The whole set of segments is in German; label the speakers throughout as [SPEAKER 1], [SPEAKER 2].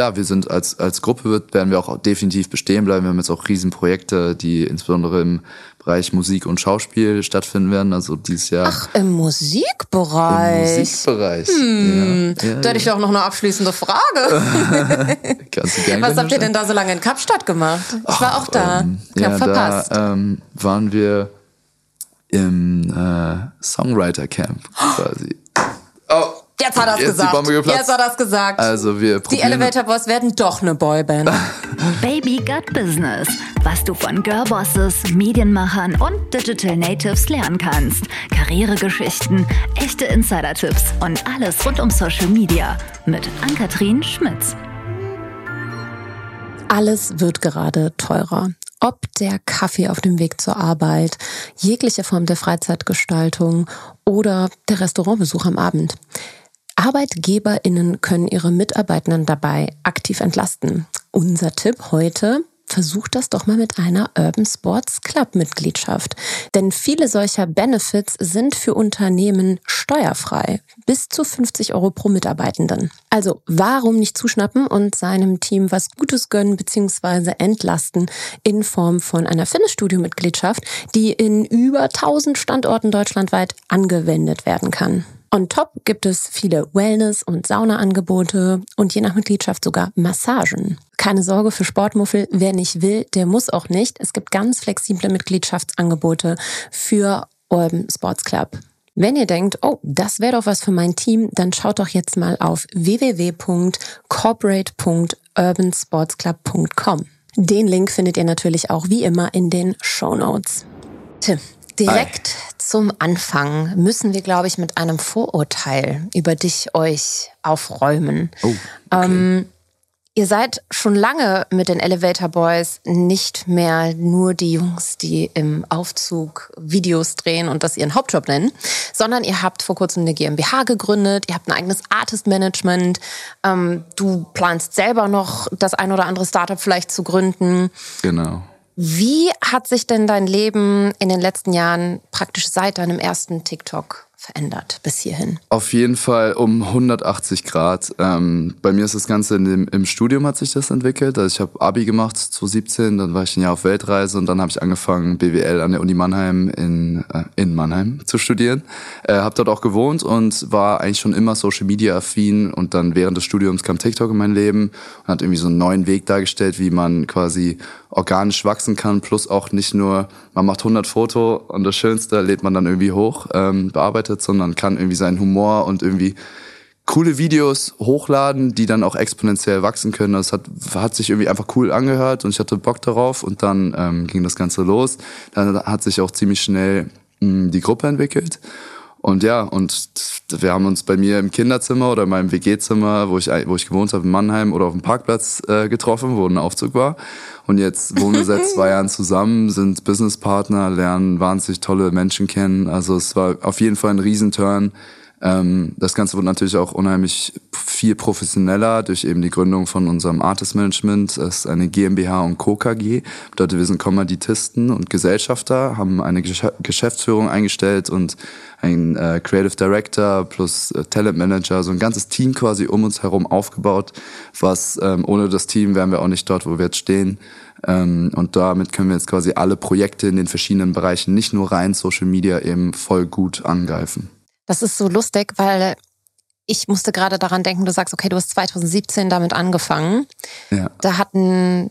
[SPEAKER 1] klar, wir sind als, als Gruppe wird, werden wir auch definitiv bestehen bleiben. Wir haben jetzt auch Riesenprojekte, die insbesondere im Bereich Musik und Schauspiel stattfinden werden. Also dieses Jahr.
[SPEAKER 2] Ach, im Musikbereich.
[SPEAKER 1] Im Musikbereich.
[SPEAKER 2] Hm, ja, ja, da hätte ich auch noch eine abschließende Frage.
[SPEAKER 1] Kannst du gerne
[SPEAKER 2] Was habt ihr denn da so lange in Kapstadt gemacht? Ich war auch da.
[SPEAKER 1] Ähm,
[SPEAKER 2] ich
[SPEAKER 1] ja,
[SPEAKER 2] verpasst.
[SPEAKER 1] Da ähm, waren wir im äh, Songwriter Camp quasi.
[SPEAKER 2] Jetzt hat er es
[SPEAKER 1] die
[SPEAKER 2] gesagt.
[SPEAKER 1] Bombe geplatzt.
[SPEAKER 2] Jetzt hat er es gesagt.
[SPEAKER 1] also wir
[SPEAKER 2] die
[SPEAKER 1] probieren.
[SPEAKER 2] Elevator Boys werden doch eine Boyband.
[SPEAKER 3] Baby Gut Business. Was du von Girlbosses, Medienmachern und Digital Natives lernen kannst. Karrieregeschichten, echte Insider-Tipps und alles rund um Social Media. Mit Ann-Kathrin Schmitz.
[SPEAKER 2] Alles wird gerade teurer. Ob der Kaffee auf dem Weg zur Arbeit, jegliche Form der Freizeitgestaltung oder der Restaurantbesuch am Abend. ArbeitgeberInnen können ihre Mitarbeitenden dabei aktiv entlasten. Unser Tipp heute, versucht das doch mal mit einer Urban Sports Club Mitgliedschaft. Denn viele solcher Benefits sind für Unternehmen steuerfrei. Bis zu 50 Euro pro Mitarbeitenden. Also warum nicht zuschnappen und seinem Team was Gutes gönnen bzw. entlasten in Form von einer Fitnessstudio-Mitgliedschaft, die in über 1000 Standorten deutschlandweit angewendet werden kann. On top gibt es viele Wellness- und Saunaangebote und je nach Mitgliedschaft sogar Massagen. Keine Sorge für Sportmuffel, wer nicht will, der muss auch nicht. Es gibt ganz flexible Mitgliedschaftsangebote für Urban Sports Club. Wenn ihr denkt, oh, das wäre doch was für mein Team, dann schaut doch jetzt mal auf www.corporate.urbansportsclub.com. Den Link findet ihr natürlich auch wie immer in den Show Notes. Tim, direkt zum Anfang müssen wir, glaube ich, mit einem Vorurteil über dich euch aufräumen.
[SPEAKER 1] Oh, okay.
[SPEAKER 2] Ähm, ihr seid schon lange mit den Elevator Boys nicht mehr nur die Jungs, die im Aufzug Videos drehen und das ihren Hauptjob nennen, sondern ihr habt vor kurzem eine GmbH gegründet, ihr habt ein eigenes Artist Management, ähm, du planst selber noch das ein oder andere Startup vielleicht zu gründen.
[SPEAKER 1] Genau.
[SPEAKER 2] Wie hat sich denn dein Leben in den letzten Jahren praktisch seit deinem ersten TikTok verändert bis hierhin?
[SPEAKER 1] Auf jeden Fall um 180 Grad. Ähm, bei mir ist das Ganze dem, im Studium hat sich das entwickelt. Also ich habe Abi gemacht 2017, dann war ich ein Jahr auf Weltreise und dann habe ich angefangen BWL an der Uni Mannheim in, äh, in Mannheim zu studieren. Äh, habe dort auch gewohnt und war eigentlich schon immer Social Media affin und dann während des Studiums kam TikTok in mein Leben und hat irgendwie so einen neuen Weg dargestellt, wie man quasi organisch wachsen kann, plus auch nicht nur, man macht 100 Foto und das Schönste lädt man dann irgendwie hoch, ähm, bearbeitet, sondern kann irgendwie seinen Humor und irgendwie coole Videos hochladen, die dann auch exponentiell wachsen können. Das hat, hat sich irgendwie einfach cool angehört und ich hatte Bock darauf und dann ähm, ging das Ganze los. Dann hat sich auch ziemlich schnell mh, die Gruppe entwickelt. Und ja, und wir haben uns bei mir im Kinderzimmer oder in meinem WG-Zimmer, wo ich, wo ich gewohnt habe, in Mannheim oder auf dem Parkplatz äh, getroffen, wo ein Aufzug war. Und jetzt wohnen wir seit zwei Jahren zusammen, sind Businesspartner, lernen wahnsinnig tolle Menschen kennen. Also es war auf jeden Fall ein Riesenturn. Ähm, das Ganze wurde natürlich auch unheimlich viel professioneller durch eben die Gründung von unserem Artist Management. Das ist eine GmbH und Co. KG. Bedeutet, wir sind Kommanditisten und Gesellschafter, haben eine Gesch Geschäftsführung eingestellt und ein äh, Creative Director plus äh, Talent Manager, so ein ganzes Team quasi um uns herum aufgebaut, was ähm, ohne das Team wären wir auch nicht dort, wo wir jetzt stehen. Ähm, und damit können wir jetzt quasi alle Projekte in den verschiedenen Bereichen, nicht nur rein Social Media, eben voll gut angreifen.
[SPEAKER 2] Das ist so lustig, weil ich musste gerade daran denken, du sagst, okay, du hast 2017 damit angefangen.
[SPEAKER 1] Ja.
[SPEAKER 2] Da hatten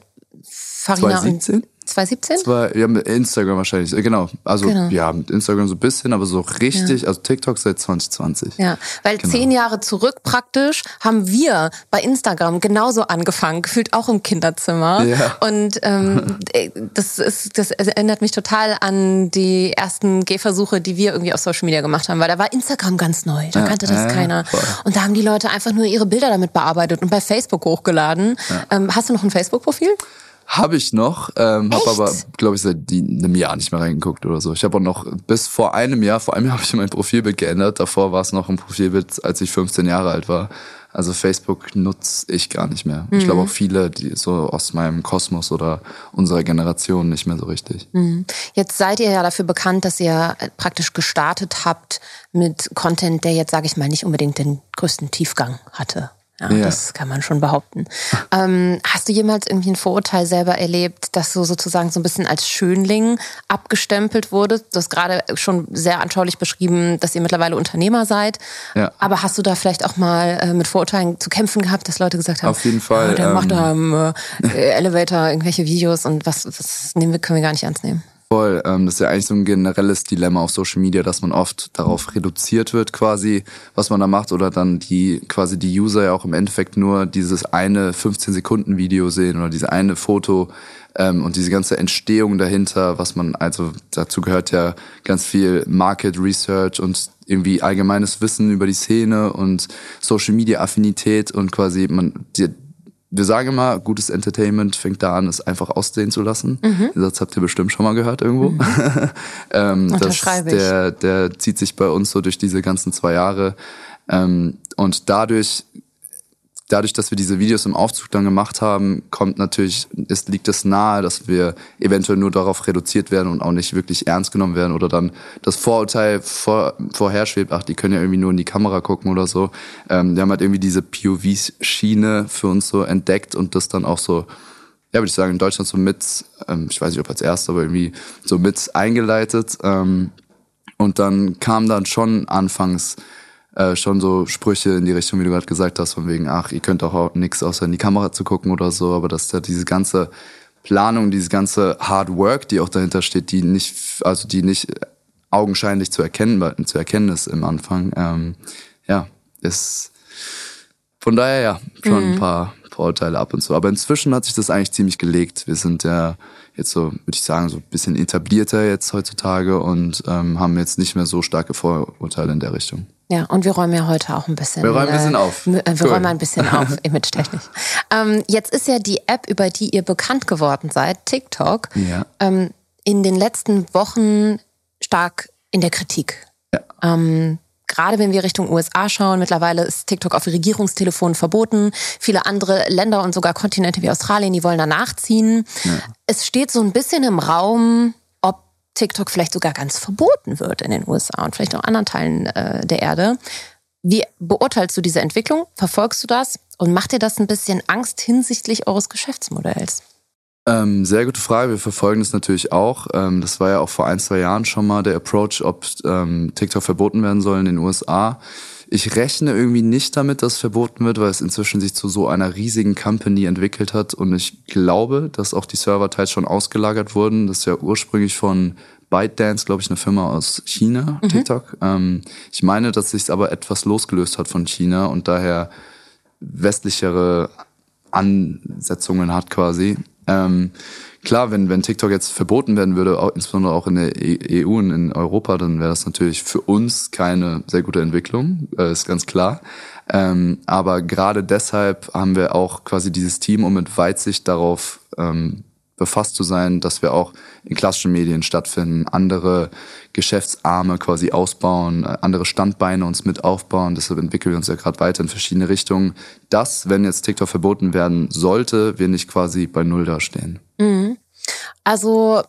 [SPEAKER 2] Farina
[SPEAKER 1] 2017?
[SPEAKER 2] und 2017?
[SPEAKER 1] Zwei, ja, mit Instagram wahrscheinlich, äh, genau. Also
[SPEAKER 2] Genau.
[SPEAKER 1] ja, mit Instagram so ein bisschen, aber so richtig, also TikTok seit 2020.
[SPEAKER 2] Ja, weil
[SPEAKER 1] Genau.
[SPEAKER 2] zehn Jahre zurück praktisch haben wir bei Instagram genauso angefangen, gefühlt auch im Kinderzimmer.
[SPEAKER 1] Ja.
[SPEAKER 2] Und ähm, äh, das ist, das erinnert mich total an die ersten Gehversuche, die wir irgendwie auf Social Media gemacht haben, weil da war Instagram ganz neu, da
[SPEAKER 1] Ja,
[SPEAKER 2] kannte das
[SPEAKER 1] ja, ja,
[SPEAKER 2] keiner.
[SPEAKER 1] voll.
[SPEAKER 2] Und da haben die Leute einfach nur ihre Bilder damit bearbeitet und bei Facebook hochgeladen. Ähm, hast du noch ein Facebook-Profil?
[SPEAKER 1] Habe ich noch, ähm, habe aber, glaube ich, seit einem Jahr nicht mehr reingeguckt oder so. Ich habe auch noch bis vor einem Jahr, vor einem Jahr habe ich mein Profilbild geändert. Davor war es noch ein Profilbild, als ich 15 Jahre alt war. Also Facebook nutze ich gar nicht mehr. Ich
[SPEAKER 2] Mhm.
[SPEAKER 1] glaube auch viele, die so aus meinem Kosmos oder unserer Generation nicht mehr so richtig.
[SPEAKER 2] Jetzt seid ihr ja dafür bekannt, dass ihr äh, praktisch gestartet habt mit Content, der jetzt, sage ich mal, nicht unbedingt den größten Tiefgang hatte. Ja, ja. Das kann man schon behaupten. ähm, hast du jemals irgendwie ein Vorurteil selber erlebt, dass du sozusagen so ein bisschen als Schönling abgestempelt wurdest? Du hast gerade schon sehr anschaulich beschrieben, dass ihr mittlerweile Unternehmer seid. Ja. Aber hast du da vielleicht auch mal äh, mit Vorurteilen zu kämpfen gehabt, dass Leute gesagt haben,
[SPEAKER 1] auf jeden Fall,
[SPEAKER 2] ja, der ähm, macht da im äh, Elevator irgendwelche Videos und was, was nehmen wir, können wir gar nicht ernst nehmen?
[SPEAKER 1] Voll. Ähm, das ist ja eigentlich so ein generelles Dilemma auf Social Media, dass man oft darauf reduziert wird, quasi, was man da macht, oder dann die quasi die User ja auch im Endeffekt nur dieses eine 15 Sekunden Video sehen oder diese eine Foto ähm, und diese ganze Entstehung dahinter, was man also dazu gehört ja ganz viel Market Research und irgendwie allgemeines Wissen über die Szene und Social Media Affinität und quasi man die, wir sagen immer, gutes Entertainment fängt da an, es einfach aussehen zu lassen. Mhm. Den Satz habt ihr bestimmt schon mal gehört irgendwo. Mhm. ähm,
[SPEAKER 2] Unterschreibe
[SPEAKER 1] das, der, der zieht sich bei uns so durch diese ganzen zwei Jahre. Ähm, und dadurch dadurch, dass wir diese Videos im Aufzug dann gemacht haben, kommt natürlich, es liegt es nahe, dass wir eventuell nur darauf reduziert werden und auch nicht wirklich ernst genommen werden oder dann das Vorurteil vor, vorherschwebt, ach, die können ja irgendwie nur in die Kamera gucken oder so. Ähm, wir haben halt irgendwie diese POV-Schiene für uns so entdeckt und das dann auch so, ja, würde ich sagen, in Deutschland so mit, ähm, ich weiß nicht, ob als erster, aber irgendwie so mit eingeleitet. Ähm, und dann kam dann schon anfangs äh, schon so Sprüche in die Richtung, wie du gerade gesagt hast, von wegen, ach, ihr könnt auch nichts außer in die Kamera zu gucken oder so, aber dass da diese ganze Planung, diese ganze Hard Work, die auch dahinter steht, die nicht, also die nicht augenscheinlich zu erkennen, zu erkennen ist im Anfang, ähm, ja, ist von daher ja schon mhm. ein paar Vorurteile ab und zu. Aber inzwischen hat sich das eigentlich ziemlich gelegt. Wir sind ja jetzt so, würde ich sagen, so ein bisschen etablierter jetzt heutzutage und ähm, haben jetzt nicht mehr so starke Vorurteile in der Richtung.
[SPEAKER 2] Ja, und wir räumen ja heute auch ein bisschen.
[SPEAKER 1] Wir räumen ein bisschen äh, auf.
[SPEAKER 2] Wir cool. räumen ein bisschen auf, image-technisch. Ähm, jetzt ist ja die App, über die ihr bekannt geworden seid, TikTok,
[SPEAKER 1] ja.
[SPEAKER 2] ähm, in den letzten Wochen stark in der Kritik. Ja. Ähm, gerade wenn wir Richtung USA schauen, mittlerweile ist TikTok auf Regierungstelefonen verboten. Viele andere Länder und sogar Kontinente wie Australien, die wollen da nachziehen. Ja. Es steht so ein bisschen im Raum, TikTok vielleicht sogar ganz verboten wird in den USA und vielleicht auch anderen Teilen äh, der Erde. Wie beurteilst du diese Entwicklung? Verfolgst du das? Und macht dir das ein bisschen Angst hinsichtlich eures Geschäftsmodells?
[SPEAKER 1] Ähm, sehr gute Frage. Wir verfolgen das natürlich auch. Ähm, das war ja auch vor ein, zwei Jahren schon mal der Approach, ob ähm, TikTok verboten werden soll in den USA. Ich rechne irgendwie nicht damit, dass es verboten wird, weil es inzwischen sich zu so einer riesigen Company entwickelt hat. Und ich glaube, dass auch die Server teils schon ausgelagert wurden. Das ist ja ursprünglich von ByteDance, glaube ich, eine Firma aus China, mhm. TikTok. Ähm, ich meine, dass sich aber etwas losgelöst hat von China und daher westlichere Ansetzungen hat quasi. Ähm, klar, wenn, wenn TikTok jetzt verboten werden würde, auch, insbesondere auch in der EU und in Europa, dann wäre das natürlich für uns keine sehr gute Entwicklung, äh, ist ganz klar. Ähm, aber gerade deshalb haben wir auch quasi dieses Team, um mit Weitsicht darauf ähm, befasst zu sein, dass wir auch in klassischen Medien stattfinden, andere Geschäftsarme quasi ausbauen, äh, andere Standbeine uns mit aufbauen. Deshalb entwickeln wir uns ja gerade weiter in verschiedene Richtungen. Dass, wenn jetzt TikTok verboten werden sollte, wir nicht quasi bei Null dastehen.
[SPEAKER 2] Mhm. Also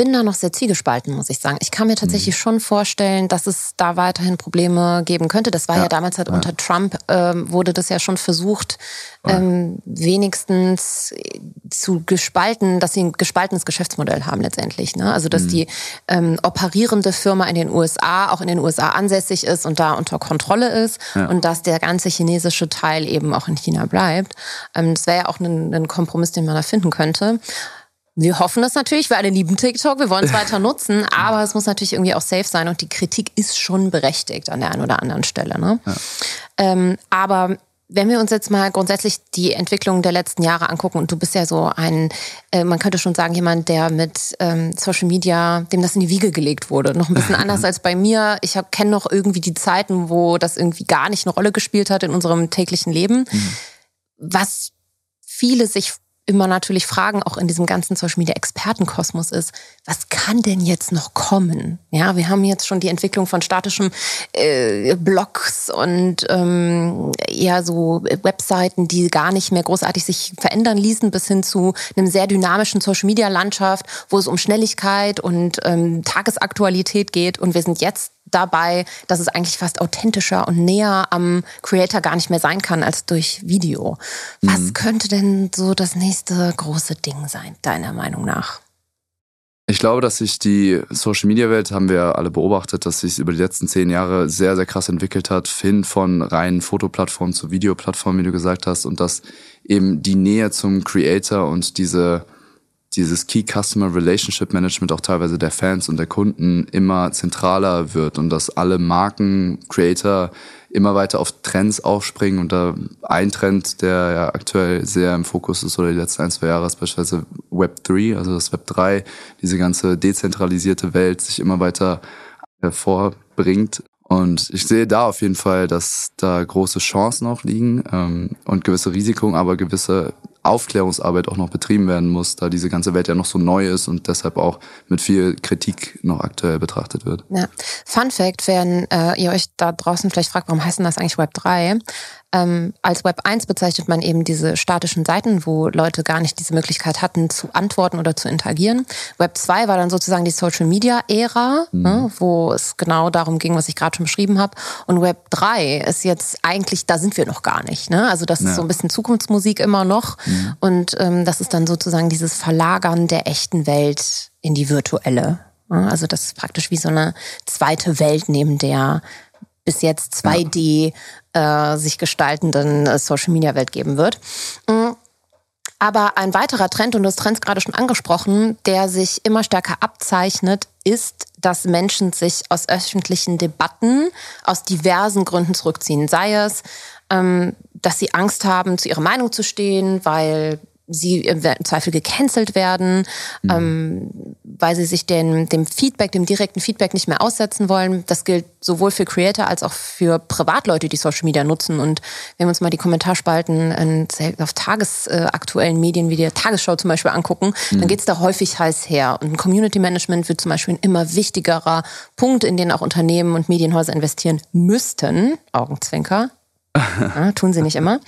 [SPEAKER 2] bin da noch sehr zielgespalten, muss ich sagen. Ich kann mir tatsächlich mhm. schon vorstellen, dass es da weiterhin Probleme geben könnte. Das war ja, ja damals halt ja. unter Trump, ähm, wurde das ja schon versucht, ähm, wenigstens zu gespalten, dass sie ein gespaltenes Geschäftsmodell haben letztendlich. Ne? Also dass mhm. die ähm, operierende Firma in den USA auch in den USA ansässig ist und da unter Kontrolle ist ja. und dass der ganze chinesische Teil eben auch in China bleibt. Ähm, das wäre ja auch ein, ein Kompromiss, den man da finden könnte. Wir hoffen das natürlich, wir alle lieben TikTok, wir wollen es weiter nutzen, aber es muss natürlich irgendwie auch safe sein und die Kritik ist schon berechtigt an der einen oder anderen Stelle. Ne? Ja. Ähm, aber wenn wir uns jetzt mal grundsätzlich die Entwicklung der letzten Jahre angucken, und du bist ja so ein, äh, man könnte schon sagen, jemand, der mit ähm, Social Media, dem das in die Wiege gelegt wurde. Noch ein bisschen anders als bei mir. Ich kenne noch irgendwie die Zeiten, wo das irgendwie gar nicht eine Rolle gespielt hat in unserem täglichen Leben. Mhm. Was viele sich immer natürlich fragen, auch in diesem ganzen Social Media Expertenkosmos ist, was kann denn jetzt noch kommen? Ja, wir haben jetzt schon die Entwicklung von statischen äh, Blogs und ähm, eher so Webseiten, die gar nicht mehr großartig sich verändern ließen, bis hin zu einem sehr dynamischen Social Media Landschaft, wo es um Schnelligkeit und ähm, Tagesaktualität geht. Und wir sind jetzt dabei, dass es eigentlich fast authentischer und näher am Creator gar nicht mehr sein kann als durch Video. Was mhm. könnte denn so das nächste große Ding sein, deiner Meinung nach?
[SPEAKER 1] Ich glaube, dass sich die Social Media Welt, haben wir alle beobachtet, dass sich über die letzten zehn Jahre sehr, sehr krass entwickelt hat, hin von reinen Fotoplattformen zu Videoplattformen, wie du gesagt hast, und dass eben die Nähe zum Creator und diese dieses Key Customer Relationship Management auch teilweise der Fans und der Kunden immer zentraler wird und dass alle Marken, Creator immer weiter auf Trends aufspringen und da ein Trend, der ja aktuell sehr im Fokus ist oder die letzten ein, zwei Jahre ist beispielsweise Web 3, also das Web 3, diese ganze dezentralisierte Welt sich immer weiter hervorbringt. Und ich sehe da auf jeden Fall, dass da große Chancen auch liegen ähm, und gewisse Risiken, aber gewisse Aufklärungsarbeit auch noch betrieben werden muss, da diese ganze Welt ja noch so neu ist und deshalb auch mit viel Kritik noch aktuell betrachtet wird.
[SPEAKER 2] Ja. Fun Fact, wenn äh, ihr euch da draußen vielleicht fragt, warum heißt denn das eigentlich Web 3? Ähm, als Web 1 bezeichnet man eben diese statischen Seiten, wo Leute gar nicht diese Möglichkeit hatten zu antworten oder zu interagieren. Web 2 war dann sozusagen die Social Media Ära, mhm. ne, wo es genau darum ging, was ich gerade schon beschrieben habe. Und Web 3 ist jetzt eigentlich, da sind wir noch gar nicht. Ne? Also das ja. ist so ein bisschen Zukunftsmusik immer noch. Mhm. Und ähm, das ist dann sozusagen dieses Verlagern der echten Welt in die virtuelle. Also das ist praktisch wie so eine zweite Welt neben der bis jetzt 2D ja. äh, sich gestaltenden äh, Social Media Welt geben wird. Mhm. Aber ein weiterer Trend, und du hast Trends gerade schon angesprochen, der sich immer stärker abzeichnet, ist, dass Menschen sich aus öffentlichen Debatten aus diversen Gründen zurückziehen. Sei es, ähm, dass sie Angst haben, zu ihrer Meinung zu stehen, weil sie im Zweifel gecancelt werden, mhm. ähm, weil sie sich den, dem Feedback, dem direkten Feedback nicht mehr aussetzen wollen. Das gilt sowohl für Creator als auch für Privatleute, die Social Media nutzen. Und wenn wir uns mal die Kommentarspalten in, auf tagesaktuellen Medien wie der Tagesschau zum Beispiel angucken, mhm. dann geht es da häufig heiß her. Und Community Management wird zum Beispiel ein immer wichtigerer Punkt, in den auch Unternehmen und Medienhäuser investieren müssten. Augenzwinker ja, tun sie nicht immer.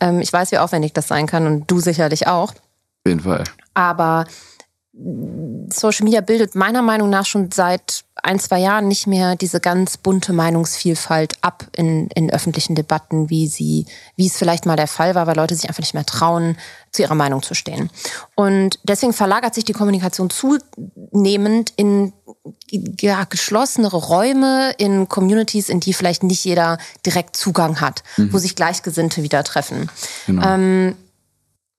[SPEAKER 2] Ähm, ich weiß, wie aufwendig das sein kann und du sicherlich auch. Auf
[SPEAKER 1] jeden Fall.
[SPEAKER 2] Aber Social Media bildet meiner Meinung nach schon seit ein, zwei Jahren nicht mehr diese ganz bunte Meinungsvielfalt ab in, in öffentlichen Debatten, wie sie, wie es vielleicht mal der Fall war, weil Leute sich einfach nicht mehr trauen, zu ihrer Meinung zu stehen. Und deswegen verlagert sich die Kommunikation zunehmend in ja, geschlossenere Räume, in Communities, in die vielleicht nicht jeder direkt Zugang hat, mhm. wo sich Gleichgesinnte wieder treffen. Genau. Ähm,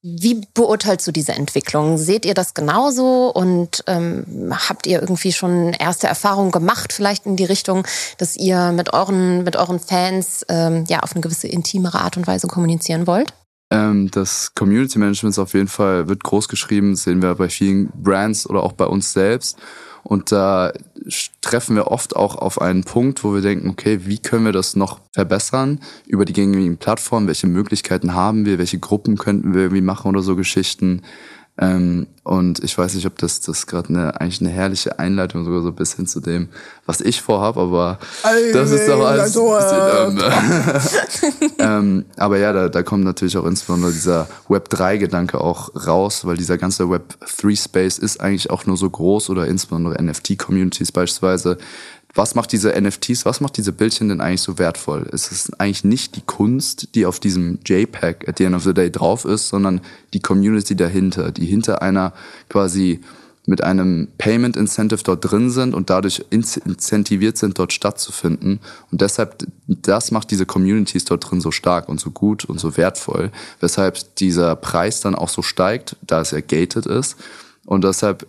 [SPEAKER 2] wie beurteilst du diese Entwicklung? Seht ihr das genauso und ähm, habt ihr irgendwie schon erste Erfahrungen gemacht, vielleicht in die Richtung, dass ihr mit euren, mit euren Fans ähm, ja auf eine gewisse intimere Art und Weise kommunizieren wollt?
[SPEAKER 1] Ähm, das Community Management ist auf jeden Fall wird groß geschrieben, sehen wir bei vielen Brands oder auch bei uns selbst. Und da treffen wir oft auch auf einen Punkt, wo wir denken, okay, wie können wir das noch verbessern über die gängigen Plattformen? Welche Möglichkeiten haben wir? Welche Gruppen könnten wir irgendwie machen oder so Geschichten? Ähm, und ich weiß nicht, ob das, das gerade eine, eigentlich eine herrliche Einleitung sogar so bis hin zu dem, was ich vorhab, aber Alter, das ist doch alles. Ähm, ähm, aber ja, da, da kommt natürlich auch insbesondere dieser Web 3-Gedanke auch raus, weil dieser ganze Web 3-Space ist eigentlich auch nur so groß oder insbesondere NFT-Communities beispielsweise, was macht diese NFTs, was macht diese Bildchen denn eigentlich so wertvoll? Es ist eigentlich nicht die Kunst, die auf diesem JPEG at the end of the day drauf ist, sondern die Community dahinter, die hinter einer quasi mit einem Payment Incentive dort drin sind und dadurch incentiviert sind, dort stattzufinden. Und deshalb, das macht diese Communities dort drin so stark und so gut und so wertvoll, weshalb dieser Preis dann auch so steigt, da es ja gated ist. Und deshalb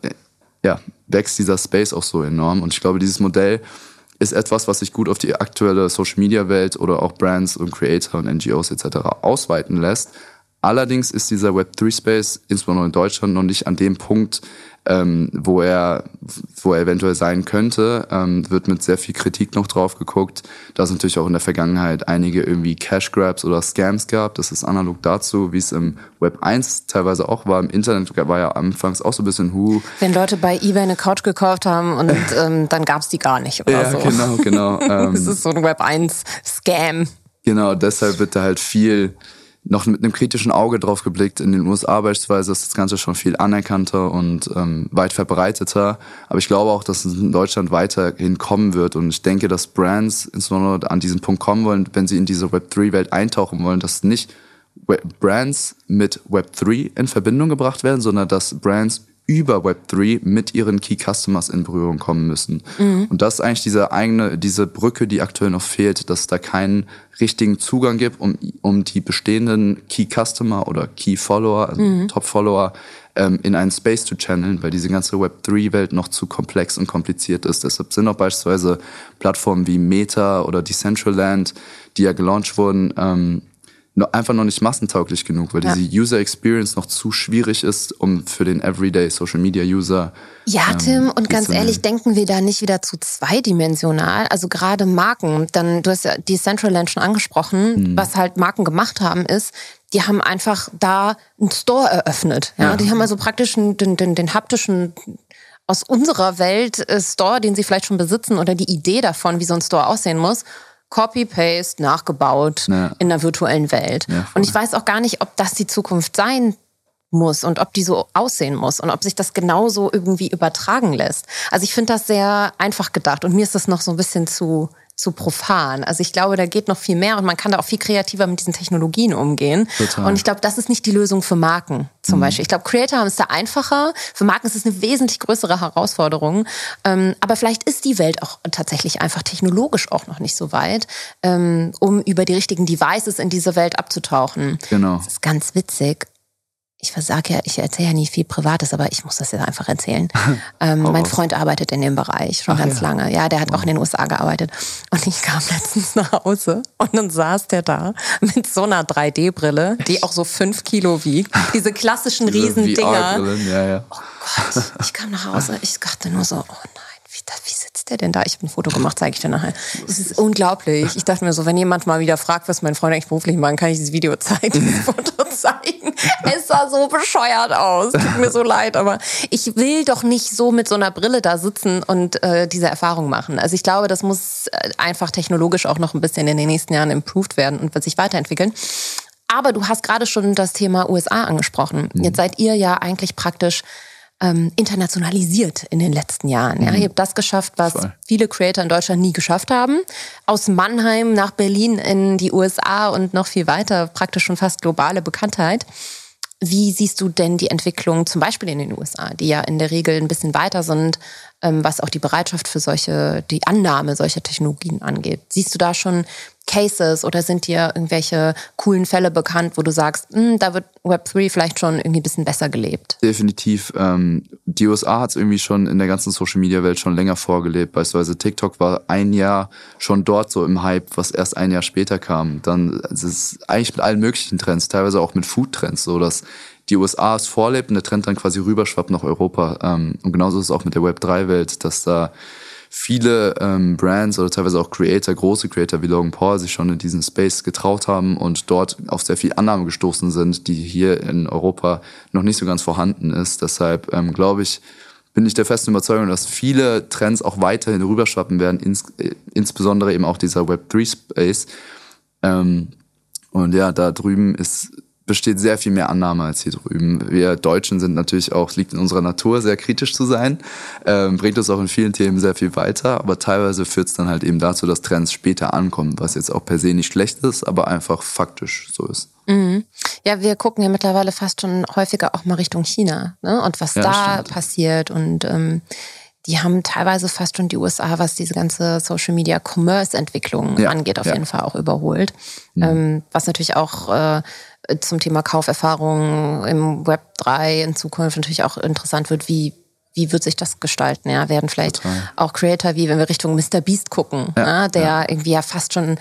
[SPEAKER 1] ja, wächst dieser Space auch so enorm. Und ich glaube, dieses Modell ist etwas, was sich gut auf die aktuelle Social-Media-Welt oder auch Brands und Creator und NGOs etc. ausweiten lässt. Allerdings ist dieser Web3-Space, insbesondere in Deutschland, noch nicht an dem Punkt, ähm, wo er wo er eventuell sein könnte, ähm, wird mit sehr viel Kritik noch drauf geguckt, Da es natürlich auch in der Vergangenheit einige irgendwie Cash Grabs oder Scams gab. Das ist analog dazu, wie es im Web 1 teilweise auch war. Im Internet war ja anfangs auch so ein bisschen Hu.
[SPEAKER 2] Wenn Leute bei eBay eine Couch gekauft haben und ähm, dann gab's die gar nicht oder
[SPEAKER 1] ja,
[SPEAKER 2] so.
[SPEAKER 1] genau, genau.
[SPEAKER 2] Ähm, das ist so ein Web 1 Scam.
[SPEAKER 1] Genau, deshalb wird da halt viel noch mit einem kritischen Auge drauf geblickt. In den USA beispielsweise ist das Ganze schon viel anerkannter und ähm, weit verbreiteter. Aber ich glaube auch, dass es in Deutschland weiterhin kommen wird. Und ich denke, dass Brands insbesondere an diesen Punkt kommen wollen, wenn sie in diese Web3-Welt eintauchen wollen, dass nicht Brands mit Web3 in Verbindung gebracht werden, sondern dass Brands über Web3 mit ihren Key Customers in Berührung kommen müssen. Mhm. Und das ist eigentlich diese eigene, diese Brücke, die aktuell noch fehlt, dass es da keinen richtigen Zugang gibt, um, um die bestehenden Key Customer oder Key Follower, also mhm. Top Follower, ähm, in einen Space zu channeln, weil diese ganze Web3-Welt noch zu komplex und kompliziert ist. Deshalb sind auch beispielsweise Plattformen wie Meta oder Decentraland, die ja gelauncht wurden, ähm, einfach noch nicht massentauglich genug, weil ja. diese User Experience noch zu schwierig ist, um für den Everyday Social Media User.
[SPEAKER 2] Ja, ähm, Tim, und ganz ehrlich, denken wir da nicht wieder zu zweidimensional. Also gerade Marken, dann, du hast ja die Centraland schon angesprochen, hm. was halt Marken gemacht haben, ist, die haben einfach da einen Store eröffnet. Ja, ja. die haben also praktisch den, den, den haptischen aus unserer Welt äh, Store, den sie vielleicht schon besitzen oder die Idee davon, wie so ein Store aussehen muss Copy-Paste nachgebaut ja. in der virtuellen Welt. Ja, und ich weiß auch gar nicht, ob das die Zukunft sein muss und ob die so aussehen muss und ob sich das genauso irgendwie übertragen lässt. Also ich finde das sehr einfach gedacht und mir ist das noch so ein bisschen zu zu profan. Also ich glaube, da geht noch viel mehr und man kann da auch viel kreativer mit diesen Technologien umgehen. Total. Und ich glaube, das ist nicht die Lösung für Marken zum mhm. Beispiel. Ich glaube, Creator haben es da einfacher. Für Marken ist es eine wesentlich größere Herausforderung. Ähm, aber vielleicht ist die Welt auch tatsächlich einfach technologisch auch noch nicht so weit, ähm, um über die richtigen Devices in diese Welt abzutauchen. Genau. Das ist ganz witzig ich versage ja, ich erzähle ja nie viel Privates, aber ich muss das jetzt einfach erzählen. ähm, mein Freund arbeitet in dem Bereich schon Ach, ganz ja. lange. Ja, der hat wow. auch in den USA gearbeitet. Und ich kam letztens nach Hause und dann saß der da mit so einer 3D-Brille, die auch so fünf Kilo wiegt. Diese klassischen Diese Riesendinger. Ja, ja. Oh Gott, ich kam nach Hause, ich dachte nur so, oh nein wie, wie der denn da? Ich habe ein Foto gemacht, zeige ich dir nachher. Es ist unglaublich. Ich dachte mir so, wenn jemand mal wieder fragt, was mein Freund eigentlich beruflich machen, kann ich dieses Video zeigen, dieses Foto zeigen. Es sah so bescheuert aus. Tut mir so leid, aber ich will doch nicht so mit so einer Brille da sitzen und äh, diese Erfahrung machen. Also ich glaube, das muss äh, einfach technologisch auch noch ein bisschen in den nächsten Jahren improved werden und wird sich weiterentwickeln. Aber du hast gerade schon das Thema USA angesprochen. Mhm. Jetzt seid ihr ja eigentlich praktisch ähm, internationalisiert in den letzten Jahren. Ja, mhm. ihr habt das geschafft, was Voll. viele Creator in Deutschland nie geschafft haben. Aus Mannheim nach Berlin in die USA und noch viel weiter, praktisch schon fast globale Bekanntheit. Wie siehst du denn die Entwicklung zum Beispiel in den USA, die ja in der Regel ein bisschen weiter sind, ähm, was auch die Bereitschaft für solche, die Annahme solcher Technologien angeht? Siehst du da schon Cases oder sind dir irgendwelche coolen Fälle bekannt, wo du sagst, hm, da wird Web3 vielleicht schon irgendwie ein bisschen besser gelebt?
[SPEAKER 1] Definitiv. Ähm, die USA hat es irgendwie schon in der ganzen Social-Media-Welt schon länger vorgelebt. Beispielsweise TikTok war ein Jahr schon dort so im Hype, was erst ein Jahr später kam. Dann es ist eigentlich mit allen möglichen Trends, teilweise auch mit Food-Trends, so dass die USA es vorlebt und der Trend dann quasi rüberschwappt nach Europa. Ähm, und genauso ist es auch mit der Web3-Welt, dass da viele ähm, Brands oder teilweise auch Creator, große Creator wie Logan Paul sich schon in diesen Space getraut haben und dort auf sehr viel Annahme gestoßen sind, die hier in Europa noch nicht so ganz vorhanden ist. Deshalb ähm, glaube ich, bin ich der festen Überzeugung, dass viele Trends auch weiterhin rüberschwappen werden, ins, äh, insbesondere eben auch dieser Web3-Space. Ähm, und ja, da drüben ist besteht sehr viel mehr Annahme als hier drüben. Wir Deutschen sind natürlich auch, es liegt in unserer Natur, sehr kritisch zu sein, ähm, bringt uns auch in vielen Themen sehr viel weiter, aber teilweise führt es dann halt eben dazu, dass Trends später ankommen, was jetzt auch per se nicht schlecht ist, aber einfach faktisch so ist.
[SPEAKER 2] Mhm. Ja, wir gucken ja mittlerweile fast schon häufiger auch mal Richtung China ne? und was ja, da stimmt. passiert und ähm, die haben teilweise fast schon die USA, was diese ganze Social Media Commerce Entwicklung ja, angeht, auf ja. jeden Fall auch überholt. Mhm. Ähm, was natürlich auch äh, zum Thema Kauferfahrung im Web 3 in Zukunft natürlich auch interessant wird, wie wie wird sich das gestalten? Ja, werden vielleicht Total. auch Creator wie, wenn wir Richtung Mr. Beast gucken, ja, ja, der ja. irgendwie ja fast schon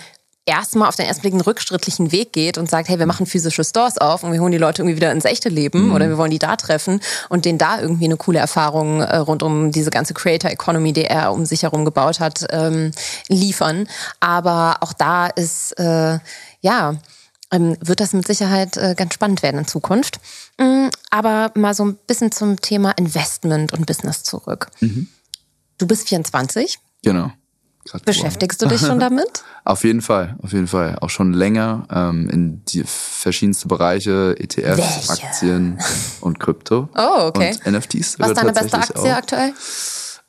[SPEAKER 2] erstmal auf den ersten Blick einen rückschrittlichen Weg geht und sagt, hey, wir machen physische Stores auf und wir holen die Leute irgendwie wieder ins echte Leben mhm. oder wir wollen die da treffen und denen da irgendwie eine coole Erfahrung äh, rund um diese ganze Creator Economy, die er um sich herum gebaut hat, ähm, liefern. Aber auch da ist, äh, ja, wird das mit Sicherheit äh, ganz spannend werden in Zukunft. Mm, aber mal so ein bisschen zum Thema Investment und Business zurück. Mhm. Du bist 24.
[SPEAKER 1] Genau.
[SPEAKER 2] Beschäftigst du dich schon damit?
[SPEAKER 1] auf jeden Fall, auf jeden Fall. Auch schon länger ähm, in die verschiedensten Bereiche, ETFs, Welche? Aktien und Krypto.
[SPEAKER 2] Oh, okay.
[SPEAKER 1] Und NFTs.
[SPEAKER 2] Was ist deine beste Aktie auch. aktuell?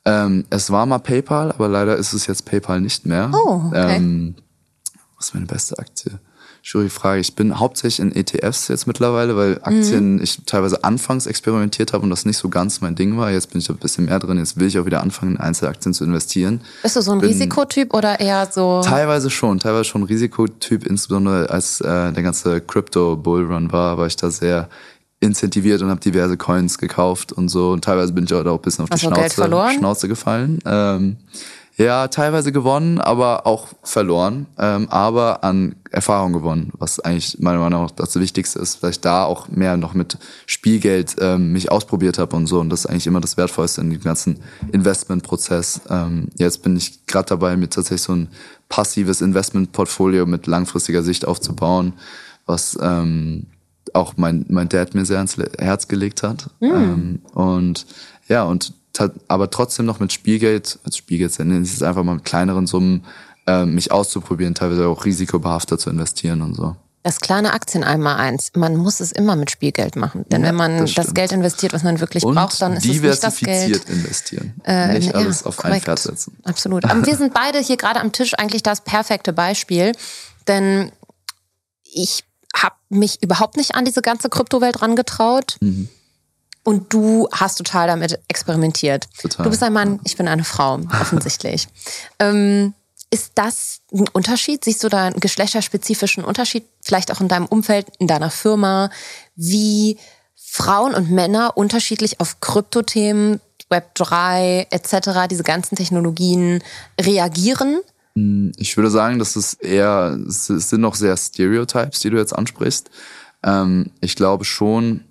[SPEAKER 1] Ähm, es war mal PayPal, aber leider ist es jetzt PayPal nicht mehr.
[SPEAKER 2] Oh, okay.
[SPEAKER 1] Ähm, was ist meine beste Aktie? Schwierige Frage. Ich bin hauptsächlich in ETFs jetzt mittlerweile, weil Aktien mhm. ich teilweise anfangs experimentiert habe und das nicht so ganz mein Ding war. Jetzt bin ich ein bisschen mehr drin. Jetzt will ich auch wieder anfangen, in Einzelaktien zu investieren.
[SPEAKER 2] Bist du so ein bin Risikotyp oder eher so?
[SPEAKER 1] Teilweise schon, teilweise schon Risikotyp, insbesondere als äh, der ganze Crypto Bullrun war, war ich da sehr incentiviert und habe diverse Coins gekauft und so. Und teilweise bin ich auch ein bisschen auf die Schnauze, Schnauze gefallen. Ähm, ja, teilweise gewonnen, aber auch verloren, ähm, aber an Erfahrung gewonnen, was eigentlich meiner Meinung nach das Wichtigste ist, weil ich da auch mehr noch mit Spielgeld ähm, mich ausprobiert habe und so und das ist eigentlich immer das Wertvollste in dem ganzen Investmentprozess. Ähm, jetzt bin ich gerade dabei, mir tatsächlich so ein passives Investmentportfolio mit langfristiger Sicht aufzubauen, was ähm, auch mein, mein Dad mir sehr ans Herz gelegt hat. Mhm. Ähm, und ja, und aber trotzdem noch mit Spielgeld, als Spielgeld nennen es einfach mal mit kleineren Summen, äh, mich auszuprobieren, teilweise auch risikobehafter zu investieren und so.
[SPEAKER 2] Das kleine Aktien einmal eins. Man muss es immer mit Spielgeld machen. Denn ja, wenn man das, das, Geld investiert, was man wirklich
[SPEAKER 1] und
[SPEAKER 2] braucht, dann ist es nicht das Geld.
[SPEAKER 1] investieren. Äh, nicht alles ja, auf korrekt. ein Pferd setzen.
[SPEAKER 2] Absolut. Aber wir sind beide hier gerade am Tisch eigentlich das perfekte Beispiel. Denn ich habe mich überhaupt nicht an diese ganze Kryptowelt rangetraut. Mhm. Und du hast total damit experimentiert. Total. Du bist ein Mann, ich bin eine Frau, offensichtlich. ähm, ist das ein Unterschied? Siehst du da einen geschlechterspezifischen Unterschied, vielleicht auch in deinem Umfeld, in deiner Firma, wie Frauen und Männer unterschiedlich auf Kryptothemen, Web3 etc., diese ganzen Technologien reagieren?
[SPEAKER 1] Hm, ich würde sagen, dass es eher, es sind noch sehr Stereotypes, die du jetzt ansprichst. Ähm, ich glaube schon,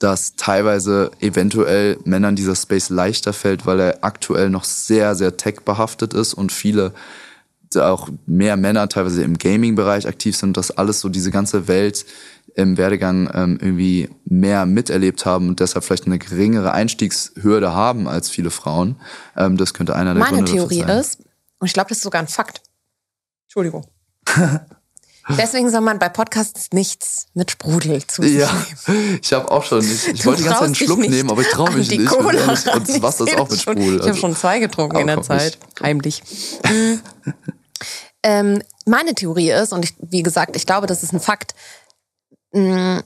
[SPEAKER 1] dass teilweise eventuell Männern dieser Space leichter fällt, weil er aktuell noch sehr, sehr tech-behaftet ist und viele auch mehr Männer teilweise im Gaming-Bereich aktiv sind, dass alles so diese ganze Welt im Werdegang ähm, irgendwie mehr miterlebt haben und deshalb vielleicht eine geringere Einstiegshürde haben als viele Frauen. Ähm, das könnte einer der
[SPEAKER 2] Meine
[SPEAKER 1] Gründe
[SPEAKER 2] Theorie ist, und ich glaube, das ist sogar ein Fakt. Entschuldigung. Deswegen soll man bei Podcasts nichts mit Sprudel zu sich
[SPEAKER 1] Ja, ich habe auch schon. Ich, ich wollte die ganze Zeit einen Schluck nehmen, aber ich traue mich nicht. Cola und, das Wasser ist auch mit Sprudel.
[SPEAKER 2] Ich habe also. schon zwei getrunken in der Zeit. Nicht. Heimlich. Mhm. ähm, meine Theorie ist, und ich, wie gesagt, ich glaube, das ist ein Fakt, mh, mm,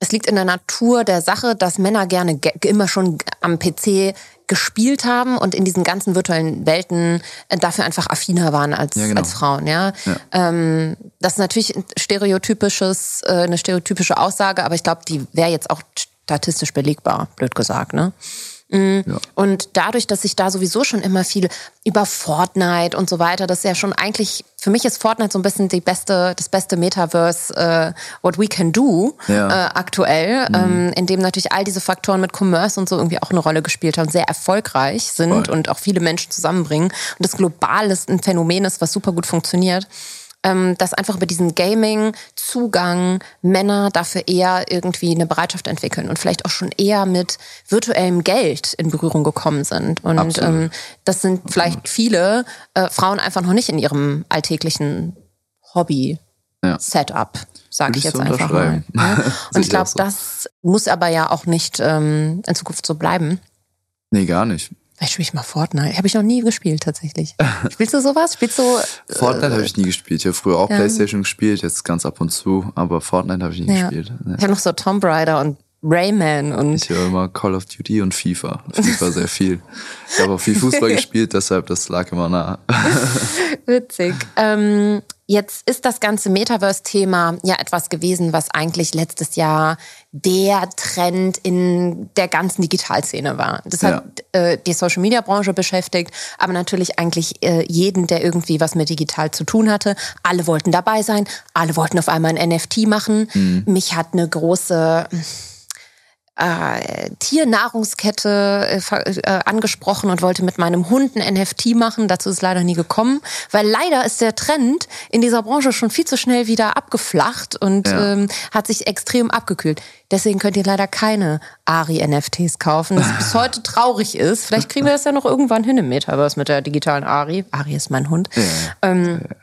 [SPEAKER 2] es liegt in der Natur der Sache, dass Männer gerne immer schon am PC gespielt haben und in diesen ganzen virtuellen Welten äh, dafür einfach affiner waren als, ja, genau. als Frauen. Ja? ja. Ähm, das ist natürlich ein stereotypisches, äh, eine stereotypische Aussage, aber ich glaube, die wäre jetzt auch statistisch belegbar, blöd gesagt. Ne? Mhm. Ja. Und dadurch, dass ich da sowieso schon immer viel über Fortnite und so weiter, das ist ja schon eigentlich, für mich ist Fortnite so ein bisschen die beste, das beste Metaverse, äh, what we can do ja. äh, aktuell, mhm. ähm, in dem natürlich all diese Faktoren mit Commerce und so irgendwie auch eine Rolle gespielt haben, sehr erfolgreich sind Voll. und auch viele Menschen zusammenbringen und das global ist ein Phänomen ist, was super gut funktioniert dass einfach über diesen Gaming-Zugang Männer dafür eher irgendwie eine Bereitschaft entwickeln und vielleicht auch schon eher mit virtuellem Geld in Berührung gekommen sind. Und ähm, das sind vielleicht viele äh, Frauen einfach noch nicht in ihrem alltäglichen Hobby-Setup. Sage ich jetzt einfach mal. Ja? Und ich glaube, so. das muss aber ja auch nicht ähm, in Zukunft so bleiben.
[SPEAKER 1] Nee, gar nicht.
[SPEAKER 2] Vielleicht spiele ich mal Fortnite. Habe ich noch nie gespielt tatsächlich. Spielst du sowas? Spielst du.
[SPEAKER 1] Äh, Fortnite habe ich nie gespielt. Ich habe früher auch ja. Playstation gespielt, jetzt ganz ab und zu, aber Fortnite habe ich nie ja. gespielt.
[SPEAKER 2] Ja. Ich habe noch so Tomb Raider und Rayman und.
[SPEAKER 1] Ich höre immer Call of Duty und FIFA. FIFA sehr viel. Ich habe auch viel Fußball gespielt, deshalb das lag immer nah.
[SPEAKER 2] Witzig. Ähm, Jetzt ist das ganze Metaverse-Thema ja etwas gewesen, was eigentlich letztes Jahr der Trend in der ganzen Digitalszene war. Das ja. hat äh, die Social-Media-Branche beschäftigt, aber natürlich eigentlich äh, jeden, der irgendwie was mit digital zu tun hatte. Alle wollten dabei sein, alle wollten auf einmal ein NFT machen. Mhm. Mich hat eine große äh, Tiernahrungskette äh, äh, angesprochen und wollte mit meinem Hund ein NFT machen. Dazu ist leider nie gekommen, weil leider ist der Trend in dieser Branche schon viel zu schnell wieder abgeflacht und ja. ähm, hat sich extrem abgekühlt. Deswegen könnt ihr leider keine Ari-NFTs kaufen, was bis heute traurig ist. Vielleicht kriegen wir das ja noch irgendwann hin im Metaverse mit der digitalen Ari. Ari ist mein Hund. Ja. Ähm, ja.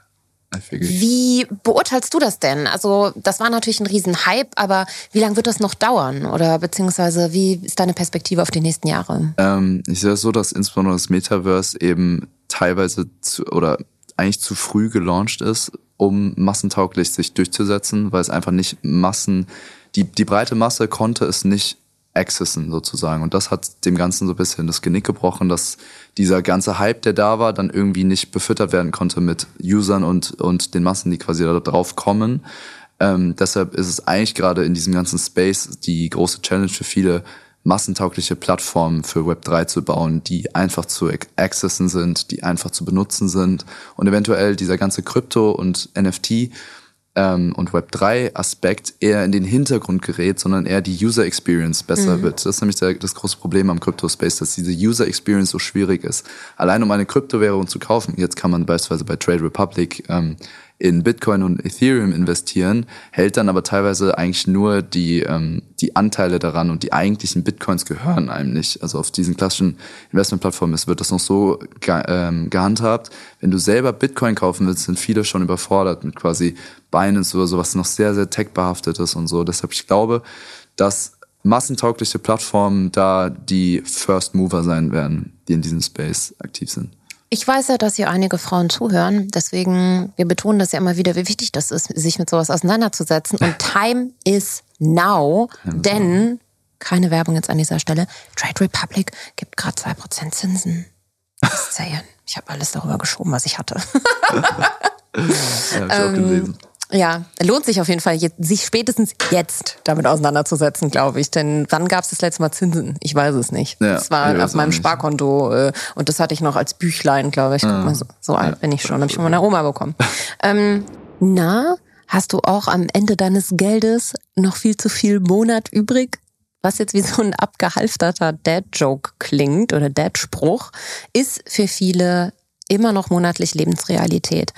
[SPEAKER 2] Wie beurteilst du das denn? Also, das war natürlich ein Riesenhype, aber wie lange wird das noch dauern? Oder beziehungsweise wie ist deine Perspektive auf die nächsten Jahre?
[SPEAKER 1] Ähm, ich sehe es so, dass insbesondere das Metaverse eben teilweise zu, oder eigentlich zu früh gelauncht ist, um massentauglich sich durchzusetzen, weil es einfach nicht Massen, die, die breite Masse konnte es nicht accessen sozusagen. Und das hat dem Ganzen so ein bisschen das Genick gebrochen, dass dieser ganze Hype, der da war, dann irgendwie nicht befüttert werden konnte mit Usern und, und den Massen, die quasi da drauf kommen. Ähm, deshalb ist es eigentlich gerade in diesem ganzen Space die große Challenge für viele, massentaugliche Plattformen für Web3 zu bauen, die einfach zu accessen sind, die einfach zu benutzen sind und eventuell dieser ganze Krypto und NFT ähm, und Web3-Aspekt eher in den Hintergrund gerät, sondern eher die User Experience besser mhm. wird. Das ist nämlich der, das große Problem am Crypto-Space, dass diese User Experience so schwierig ist. Allein um eine Kryptowährung zu kaufen, jetzt kann man beispielsweise bei Trade Republic ähm, in Bitcoin und Ethereum investieren, hält dann aber teilweise eigentlich nur die, ähm, die Anteile daran und die eigentlichen Bitcoins gehören einem nicht. Also auf diesen klassischen Investmentplattformen ist, wird das noch so ge ähm, gehandhabt. Wenn du selber Bitcoin kaufen willst, sind viele schon überfordert mit quasi Binance oder so, was noch sehr, sehr tech-behaftet ist und so. Deshalb, ich glaube, dass massentaugliche Plattformen da die First Mover sein werden, die in diesem Space aktiv sind.
[SPEAKER 2] Ich weiß ja, dass hier einige Frauen zuhören. Deswegen, wir betonen das ja immer wieder, wie wichtig das ist, sich mit sowas auseinanderzusetzen. Und Time is now, denn, keine Werbung jetzt an dieser Stelle, Trade Republic gibt gerade 2% Zinsen. Ich habe alles darüber geschoben, was ich hatte. ja, hab ich auch gelesen. Ja, lohnt sich auf jeden Fall, sich spätestens jetzt damit auseinanderzusetzen, glaube ich. Denn wann gab es das letzte Mal Zinsen? Ich weiß es nicht. Ja, das war auf meinem Sparkonto äh, und das hatte ich noch als Büchlein, glaube ich. Ja. Mal, so, so alt bin ich schon, habe ich von meiner Oma bekommen. ähm, na, hast du auch am Ende deines Geldes noch viel zu viel Monat übrig? Was jetzt wie so ein abgehalfterter Dad-Joke klingt oder Dad-Spruch, ist für viele immer noch monatlich Lebensrealität.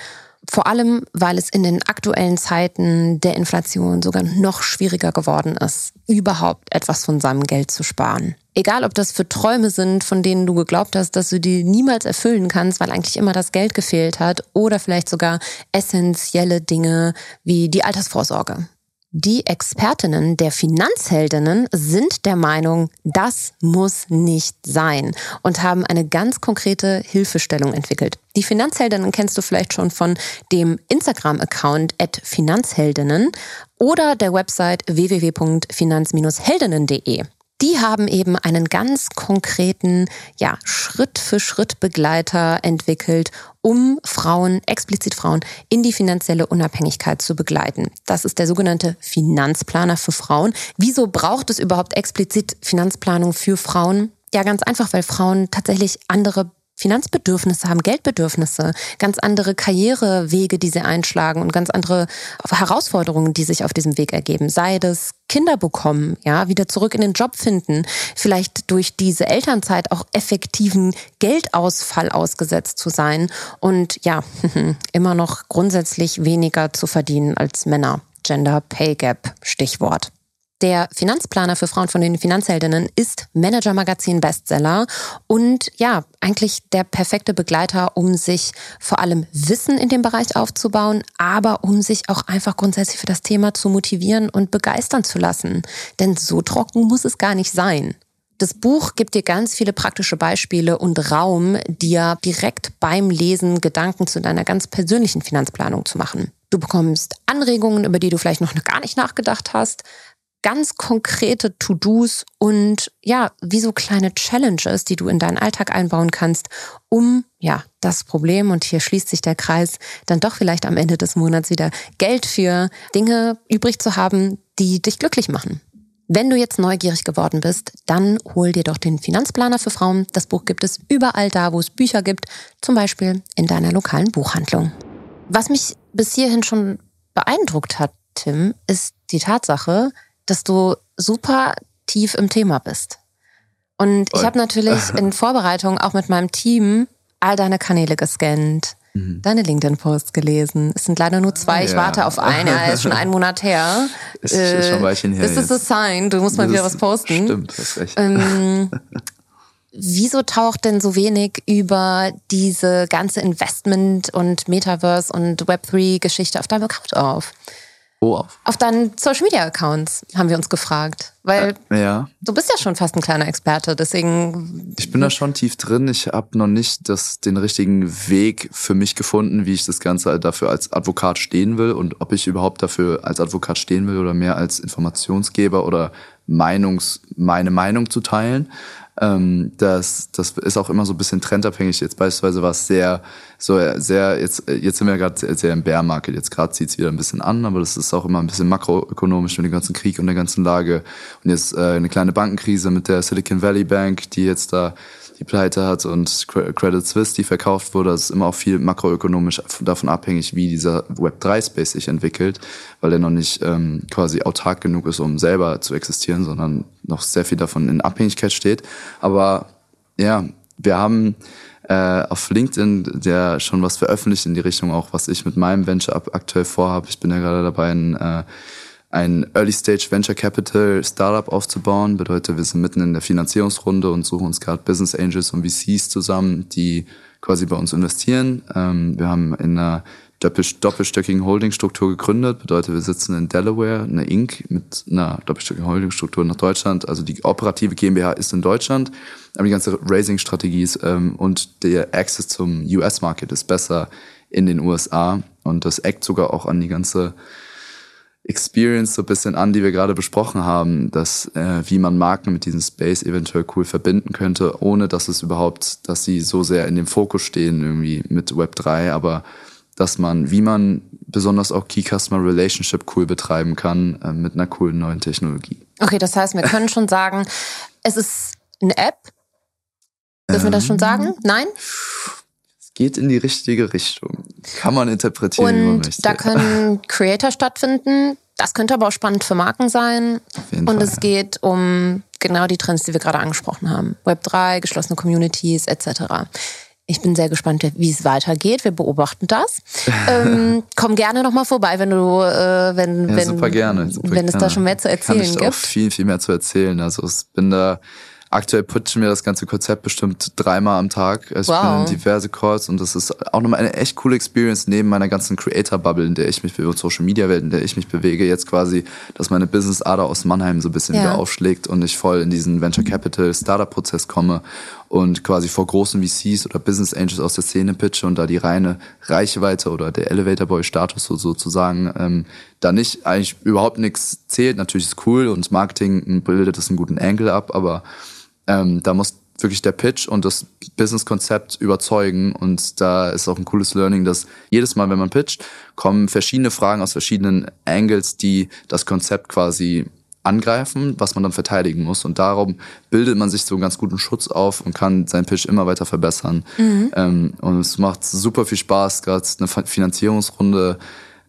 [SPEAKER 2] Vor allem, weil es in den aktuellen Zeiten der Inflation sogar noch schwieriger geworden ist, überhaupt etwas von seinem Geld zu sparen. Egal, ob das für Träume sind, von denen du geglaubt hast, dass du die niemals erfüllen kannst, weil eigentlich immer das Geld gefehlt hat, oder vielleicht sogar essentielle Dinge wie die Altersvorsorge. Die Expertinnen der Finanzheldinnen sind der Meinung, das muss nicht sein und haben eine ganz konkrete Hilfestellung entwickelt. Die Finanzheldinnen kennst du vielleicht schon von dem Instagram-Account at Finanzheldinnen oder der Website www.finanz-heldinnen.de die haben eben einen ganz konkreten, ja, Schritt für Schritt Begleiter entwickelt, um Frauen, explizit Frauen, in die finanzielle Unabhängigkeit zu begleiten. Das ist der sogenannte Finanzplaner für Frauen. Wieso braucht es überhaupt explizit Finanzplanung für Frauen? Ja, ganz einfach, weil Frauen tatsächlich andere Finanzbedürfnisse haben, Geldbedürfnisse, ganz andere Karrierewege, die sie einschlagen und ganz andere Herausforderungen, die sich auf diesem Weg ergeben. Sei das Kinder bekommen, ja, wieder zurück in den Job finden, vielleicht durch diese Elternzeit auch effektiven Geldausfall ausgesetzt zu sein und ja, immer noch grundsätzlich weniger zu verdienen als Männer. Gender Pay Gap, Stichwort. Der Finanzplaner für Frauen von den Finanzheldinnen ist Manager Magazin Bestseller und ja, eigentlich der perfekte Begleiter, um sich vor allem Wissen in dem Bereich aufzubauen, aber um sich auch einfach grundsätzlich für das Thema zu motivieren und begeistern zu lassen. Denn so trocken muss es gar nicht sein. Das Buch gibt dir ganz viele praktische Beispiele und Raum, dir direkt beim Lesen Gedanken zu deiner ganz persönlichen Finanzplanung zu machen. Du bekommst Anregungen, über die du vielleicht noch gar nicht nachgedacht hast, ganz konkrete To-Dos und ja, wie so kleine Challenges, die du in deinen Alltag einbauen kannst, um ja, das Problem und hier schließt sich der Kreis, dann doch vielleicht am Ende des Monats wieder Geld für Dinge übrig zu haben, die dich glücklich machen. Wenn du jetzt neugierig geworden bist, dann hol dir doch den Finanzplaner für Frauen. Das Buch gibt es überall da, wo es Bücher gibt, zum Beispiel in deiner lokalen Buchhandlung. Was mich bis hierhin schon beeindruckt hat, Tim, ist die Tatsache, dass du super tief im Thema bist. Und ich habe natürlich in Vorbereitung auch mit meinem Team all deine Kanäle gescannt, mhm. deine LinkedIn-Posts gelesen. Es sind leider nur zwei. Ich ja. warte auf einen. Er ist schon einen Monat her.
[SPEAKER 1] Ist, äh, ist schon ein Weilchen her.
[SPEAKER 2] Das ist a sign. Du musst mal wieder was posten.
[SPEAKER 1] Stimmt, hast recht. Ähm,
[SPEAKER 2] wieso taucht denn so wenig über diese ganze Investment- und Metaverse- und Web3-Geschichte auf deinem Account auf?
[SPEAKER 1] Wo auf?
[SPEAKER 2] Auf deinen Social Media Accounts haben wir uns gefragt. Weil
[SPEAKER 1] äh, ja.
[SPEAKER 2] du bist ja schon fast ein kleiner Experte, deswegen.
[SPEAKER 1] Ich bin da schon tief drin. Ich habe noch nicht das, den richtigen Weg für mich gefunden, wie ich das Ganze dafür als Advokat stehen will und ob ich überhaupt dafür als Advokat stehen will oder mehr als Informationsgeber oder Meinungs, meine Meinung zu teilen. Ähm, das, das ist auch immer so ein bisschen trendabhängig. Jetzt beispielsweise war es sehr, so sehr, jetzt, jetzt sind wir gerade sehr im Bear Market. Jetzt gerade zieht es wieder ein bisschen an, aber das ist auch immer ein bisschen makroökonomisch mit dem ganzen Krieg und der ganzen Lage. Und jetzt äh, eine kleine Bankenkrise mit der Silicon Valley Bank, die jetzt da die Pleite hat und Credit Suisse, die verkauft wurde. Das ist immer auch viel makroökonomisch davon abhängig, wie dieser Web3-Space sich entwickelt, weil er noch nicht ähm, quasi autark genug ist, um selber zu existieren, sondern noch sehr viel davon in Abhängigkeit steht. Aber ja, wir haben äh, auf LinkedIn der schon was veröffentlicht in die Richtung auch, was ich mit meinem Venture aktuell vorhabe. Ich bin ja gerade dabei, ein äh, ein Early Stage Venture Capital Startup aufzubauen. Bedeutet, wir sind mitten in der Finanzierungsrunde und suchen uns gerade Business Angels und VCs zusammen, die quasi bei uns investieren. Ähm, wir haben in einer doppelstöckigen Holdingstruktur gegründet. Bedeutet, wir sitzen in Delaware, eine Inc. mit einer doppelstöckigen Holdingstruktur nach Deutschland. Also die operative GmbH ist in Deutschland, aber die ganze Raising-Strategie ist ähm, und der Access zum US-Market ist besser in den USA und das eckt sogar auch an die ganze Experience so ein bisschen an, die wir gerade besprochen haben, dass äh, wie man Marken mit diesem Space eventuell cool verbinden könnte, ohne dass es überhaupt, dass sie so sehr in dem Fokus stehen irgendwie mit Web 3, aber dass man, wie man besonders auch Key Customer Relationship cool betreiben kann äh, mit einer coolen neuen Technologie.
[SPEAKER 2] Okay, das heißt, wir können schon sagen, es ist eine App. Dürfen ähm, wir das schon sagen? Ähm, Nein?
[SPEAKER 1] Geht in die richtige Richtung. Kann man interpretieren, und wie man möchte.
[SPEAKER 2] Da können Creator stattfinden. Das könnte aber auch spannend für Marken sein. Auf jeden und Fall, es ja. geht um genau die Trends, die wir gerade angesprochen haben. Web 3, geschlossene Communities etc. Ich bin sehr gespannt, wie es weitergeht. Wir beobachten das. ähm, komm gerne nochmal vorbei, wenn du, äh, wenn,
[SPEAKER 1] ja,
[SPEAKER 2] wenn,
[SPEAKER 1] super gerne, super
[SPEAKER 2] wenn es da schon mehr zu erzählen
[SPEAKER 1] Kann ich
[SPEAKER 2] gibt.
[SPEAKER 1] Auch viel, viel mehr zu erzählen. Also ich bin da Aktuell pitchen wir das ganze Konzept bestimmt dreimal am Tag. Also wow. Ich bin in diverse Calls und das ist auch nochmal eine echt coole Experience neben meiner ganzen Creator-Bubble, in der ich mich bewege, Social-Media-Welt, in der ich mich bewege, jetzt quasi, dass meine Business-Ader aus Mannheim so ein bisschen ja. wieder aufschlägt und ich voll in diesen Venture Capital Startup-Prozess komme und quasi vor großen VCs oder Business Angels aus der Szene pitche und da die reine Reichweite oder der Elevator Boy Status so sozusagen ähm, da nicht eigentlich überhaupt nichts zählt. Natürlich ist cool und Marketing bildet das einen guten Angle ab, aber ähm, da muss wirklich der Pitch und das Business-Konzept überzeugen. Und da ist auch ein cooles Learning, dass jedes Mal, wenn man pitcht, kommen verschiedene Fragen aus verschiedenen Angles, die das Konzept quasi angreifen, was man dann verteidigen muss. Und darum bildet man sich so einen ganz guten Schutz auf und kann seinen Pitch immer weiter verbessern. Mhm. Ähm, und es macht super viel Spaß, gerade eine Finanzierungsrunde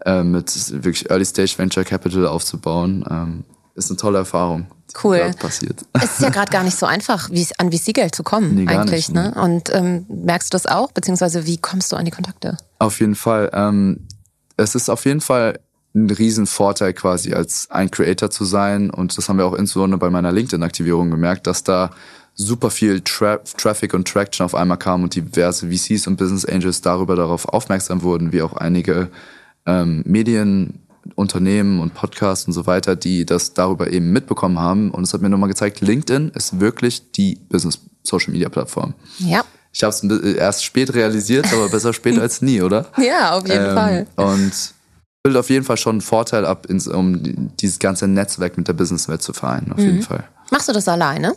[SPEAKER 1] äh, mit wirklich Early Stage Venture Capital aufzubauen. Ähm, ist eine tolle Erfahrung.
[SPEAKER 2] Cool.
[SPEAKER 1] Passiert.
[SPEAKER 2] Es ist ja gerade gar nicht so einfach, wie an VC-Geld zu kommen, nee, eigentlich. Nicht, ne? ne? Und ähm, merkst du das auch? Beziehungsweise wie kommst du an die Kontakte?
[SPEAKER 1] Auf jeden Fall. Ähm, es ist auf jeden Fall ein Riesenvorteil quasi als ein Creator zu sein. Und das haben wir auch insbesondere bei meiner LinkedIn-Aktivierung gemerkt, dass da super viel Tra Traffic und Traction auf einmal kam und diverse VCs und Business Angels darüber darauf aufmerksam wurden, wie auch einige ähm, Medien Unternehmen und Podcasts und so weiter, die das darüber eben mitbekommen haben. Und es hat mir nochmal gezeigt, LinkedIn ist wirklich die Business-Social-Media-Plattform.
[SPEAKER 2] Ja.
[SPEAKER 1] Ich habe es erst spät realisiert, aber besser spät als nie, oder?
[SPEAKER 2] Ja, auf jeden ähm, Fall.
[SPEAKER 1] Und bildet auf jeden Fall schon einen Vorteil ab, um dieses ganze Netzwerk mit der Businesswelt zu vereinen, auf mhm. jeden Fall.
[SPEAKER 2] Machst du das alleine?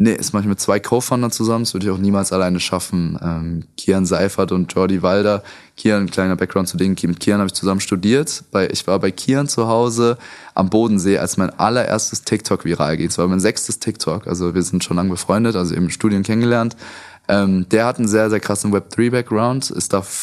[SPEAKER 1] Nee, mache ich mit zwei Co-Foundern zusammen. Das würde ich auch niemals alleine schaffen. Ähm, Kian Seifert und Jordi Walder. Kian, kleiner Background zu denen. Mit Kian habe ich zusammen studiert. Bei, ich war bei Kian zu Hause am Bodensee, als mein allererstes TikTok viral ging. Es war mein sechstes TikTok. Also wir sind schon lange befreundet, also im Studium kennengelernt. Ähm, der hat einen sehr, sehr krassen Web3-Background.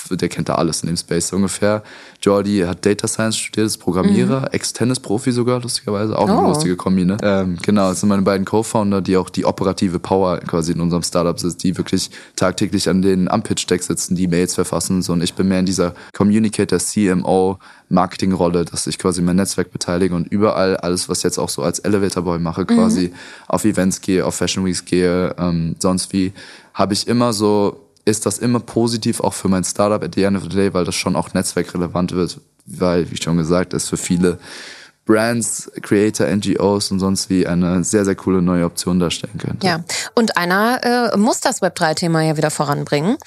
[SPEAKER 1] der kennt da alles in dem Space ungefähr. Jordi hat Data Science studiert, ist Programmierer, mhm. Ex-Tennis-Profi sogar, lustigerweise. Auch oh. eine lustige Kombi, ne? Ähm, genau, das sind meine beiden Co-Founder, die auch die operative Power quasi in unserem Startup sind, die wirklich tagtäglich an den am Pitch-Deck sitzen, die Mails verfassen. So. Und ich bin mehr in dieser Communicator, CMO, Marketingrolle, dass ich quasi mein Netzwerk beteilige und überall alles, was jetzt auch so als Elevator Boy mache, quasi mhm. auf Events gehe, auf Fashion Weeks gehe, ähm, sonst wie, habe ich immer so, ist das immer positiv auch für mein Startup at the end of the day, weil das schon auch netzwerkrelevant wird, weil, wie schon gesagt, es für viele Brands, Creator, NGOs und sonst wie eine sehr, sehr coole neue Option darstellen könnte.
[SPEAKER 2] Ja, und einer äh, muss das Web3-Thema ja wieder voranbringen.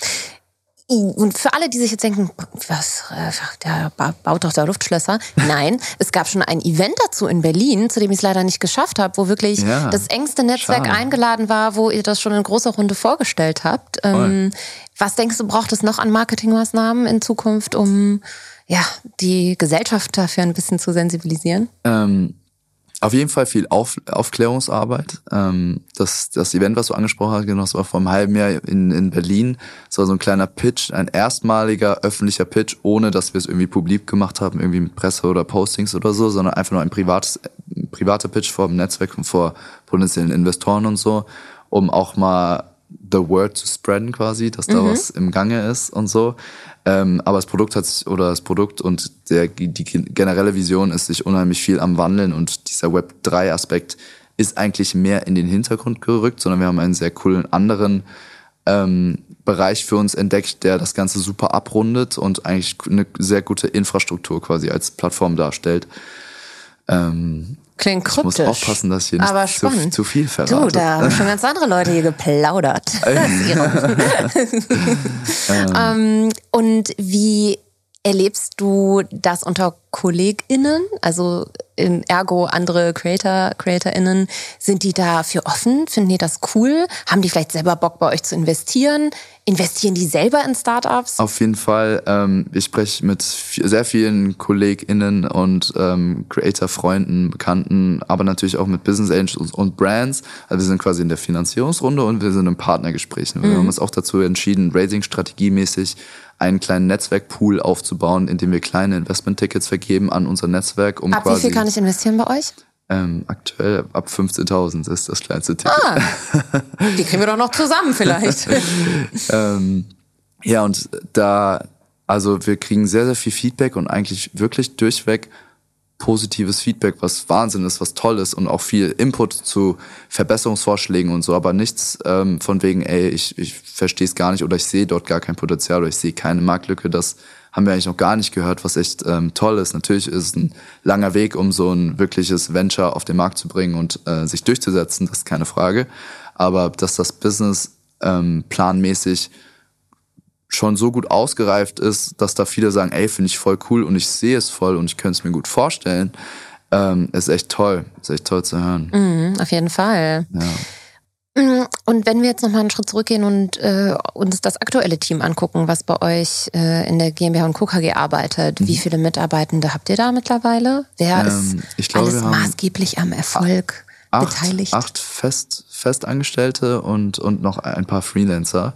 [SPEAKER 2] Und für alle, die sich jetzt denken, was, äh, der baut doch da Luftschlösser. Nein, es gab schon ein Event dazu in Berlin, zu dem ich es leider nicht geschafft habe, wo wirklich ja, das engste Netzwerk schade. eingeladen war, wo ihr das schon in großer Runde vorgestellt habt. Ähm, was denkst du, braucht es noch an Marketingmaßnahmen in Zukunft, um ja, die Gesellschaft dafür ein bisschen zu sensibilisieren?
[SPEAKER 1] Ähm, auf jeden Fall viel Auf, Aufklärungsarbeit. Ähm, das, das Event, was du angesprochen hast, genau, das war vor einem halben Jahr in, in Berlin. Das war so ein kleiner Pitch, ein erstmaliger öffentlicher Pitch, ohne dass wir es irgendwie publik gemacht haben, irgendwie mit Presse oder Postings oder so, sondern einfach nur ein privates, privater Pitch vor dem Netzwerk und vor potenziellen Investoren und so, um auch mal the word to spreaden quasi, dass da mhm. was im Gange ist und so. Ähm, aber das Produkt hat sich, oder das Produkt und der, die generelle Vision ist sich unheimlich viel am Wandeln und dieser Web 3 Aspekt ist eigentlich mehr in den Hintergrund gerückt, sondern wir haben einen sehr coolen anderen ähm, Bereich für uns entdeckt, der das Ganze super abrundet und eigentlich eine sehr gute Infrastruktur quasi als Plattform darstellt. Ähm,
[SPEAKER 2] Klingt kryptisch.
[SPEAKER 1] Ich muss aufpassen, dass hier nicht zu, zu, viel verrate.
[SPEAKER 2] Du, da haben schon ganz andere Leute hier geplaudert. ähm, und wie erlebst du das unter KollegInnen? Also ergo andere Creator, CreatorInnen, sind die dafür offen? Finden die das cool? Haben die vielleicht selber Bock bei euch zu investieren? Investieren die selber in Startups?
[SPEAKER 1] Auf jeden Fall. Ähm, ich spreche mit sehr vielen KollegInnen und ähm, Creator-Freunden, Bekannten, aber natürlich auch mit Business Angels und Brands. Also wir sind quasi in der Finanzierungsrunde und wir sind in Partnergesprächen. Mhm. Wir haben uns auch dazu entschieden, Raising-strategiemäßig einen kleinen Netzwerkpool aufzubauen, in dem wir kleine Investment-Tickets vergeben an unser Netzwerk.
[SPEAKER 2] Um Ab quasi, wie viel kann ich investieren bei euch?
[SPEAKER 1] Ähm, aktuell ab 15.000 ist das kleinste Ticket.
[SPEAKER 2] Ah, die kriegen wir doch noch zusammen vielleicht.
[SPEAKER 1] ähm, ja, und da, also wir kriegen sehr, sehr viel Feedback und eigentlich wirklich durchweg positives Feedback, was Wahnsinn ist, was toll ist und auch viel Input zu Verbesserungsvorschlägen und so, aber nichts ähm, von wegen, ey, ich, ich verstehe es gar nicht oder ich sehe dort gar kein Potenzial oder ich sehe keine Marktlücke. Das haben wir eigentlich noch gar nicht gehört, was echt ähm, toll ist. Natürlich ist es ein langer Weg, um so ein wirkliches Venture auf den Markt zu bringen und äh, sich durchzusetzen, das ist keine Frage. Aber dass das Business ähm, planmäßig schon so gut ausgereift ist, dass da viele sagen, ey, finde ich voll cool und ich sehe es voll und ich könnte es mir gut vorstellen, ähm, ist echt toll. Ist echt toll zu hören.
[SPEAKER 2] Mhm, auf jeden Fall. Ja. Mhm, und wenn wir jetzt nochmal einen Schritt zurückgehen und äh, uns das aktuelle Team angucken, was bei euch äh, in der GmbH und Co. KG arbeitet, mhm. wie viele Mitarbeitende habt ihr da mittlerweile? Wer ähm, ist glaube, alles maßgeblich am Erfolg
[SPEAKER 1] acht,
[SPEAKER 2] beteiligt?
[SPEAKER 1] Acht Fest, Festangestellte und, und noch ein paar Freelancer.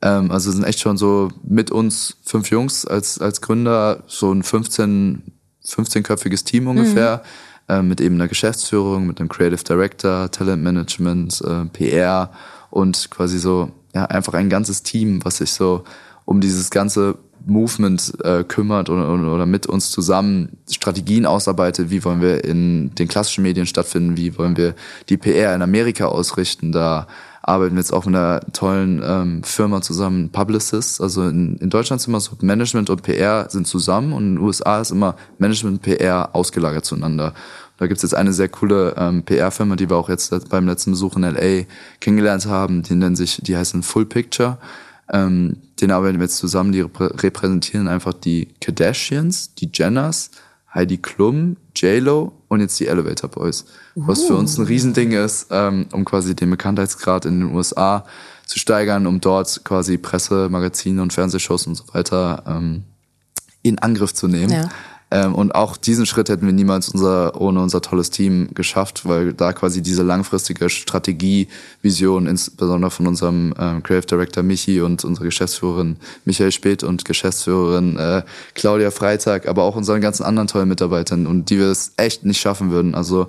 [SPEAKER 1] Ähm, also sind echt schon so mit uns fünf Jungs als, als Gründer, so ein 15, 15-köpfiges Team ungefähr, mhm. äh, mit eben einer Geschäftsführung, mit einem Creative Director, Talentmanagement, äh, PR und quasi so, ja, einfach ein ganzes Team, was sich so um dieses ganze Movement äh, kümmert oder, oder mit uns zusammen Strategien ausarbeitet, wie wollen wir in den klassischen Medien stattfinden, wie wollen wir die PR in Amerika ausrichten, da arbeiten wir jetzt auch mit einer tollen ähm, Firma zusammen, Publicists. Also in, in Deutschland sind immer so Management und PR sind zusammen und in den USA ist immer Management und PR ausgelagert zueinander. Da gibt's jetzt eine sehr coole ähm, PR-Firma, die wir auch jetzt beim letzten Besuch in LA kennengelernt haben. Die nennen sich, die heißen Full Picture. Ähm, den arbeiten wir jetzt zusammen. Die repräsentieren einfach die Kardashians, die Jenners, Heidi Klum, J-Lo und jetzt die Elevator Boys. Was für uns ein Riesending ist, ähm, um quasi den Bekanntheitsgrad in den USA zu steigern, um dort quasi Presse, Magazine und Fernsehshows und so weiter ähm, in Angriff zu nehmen. Ja. Ähm, und auch diesen Schritt hätten wir niemals unser, ohne unser tolles Team geschafft, weil da quasi diese langfristige Strategie, Vision, insbesondere von unserem ähm, Creative Director Michi und unserer Geschäftsführerin Michael Speth und Geschäftsführerin äh, Claudia Freitag, aber auch unseren ganzen anderen tollen Mitarbeitern und die wir es echt nicht schaffen würden. Also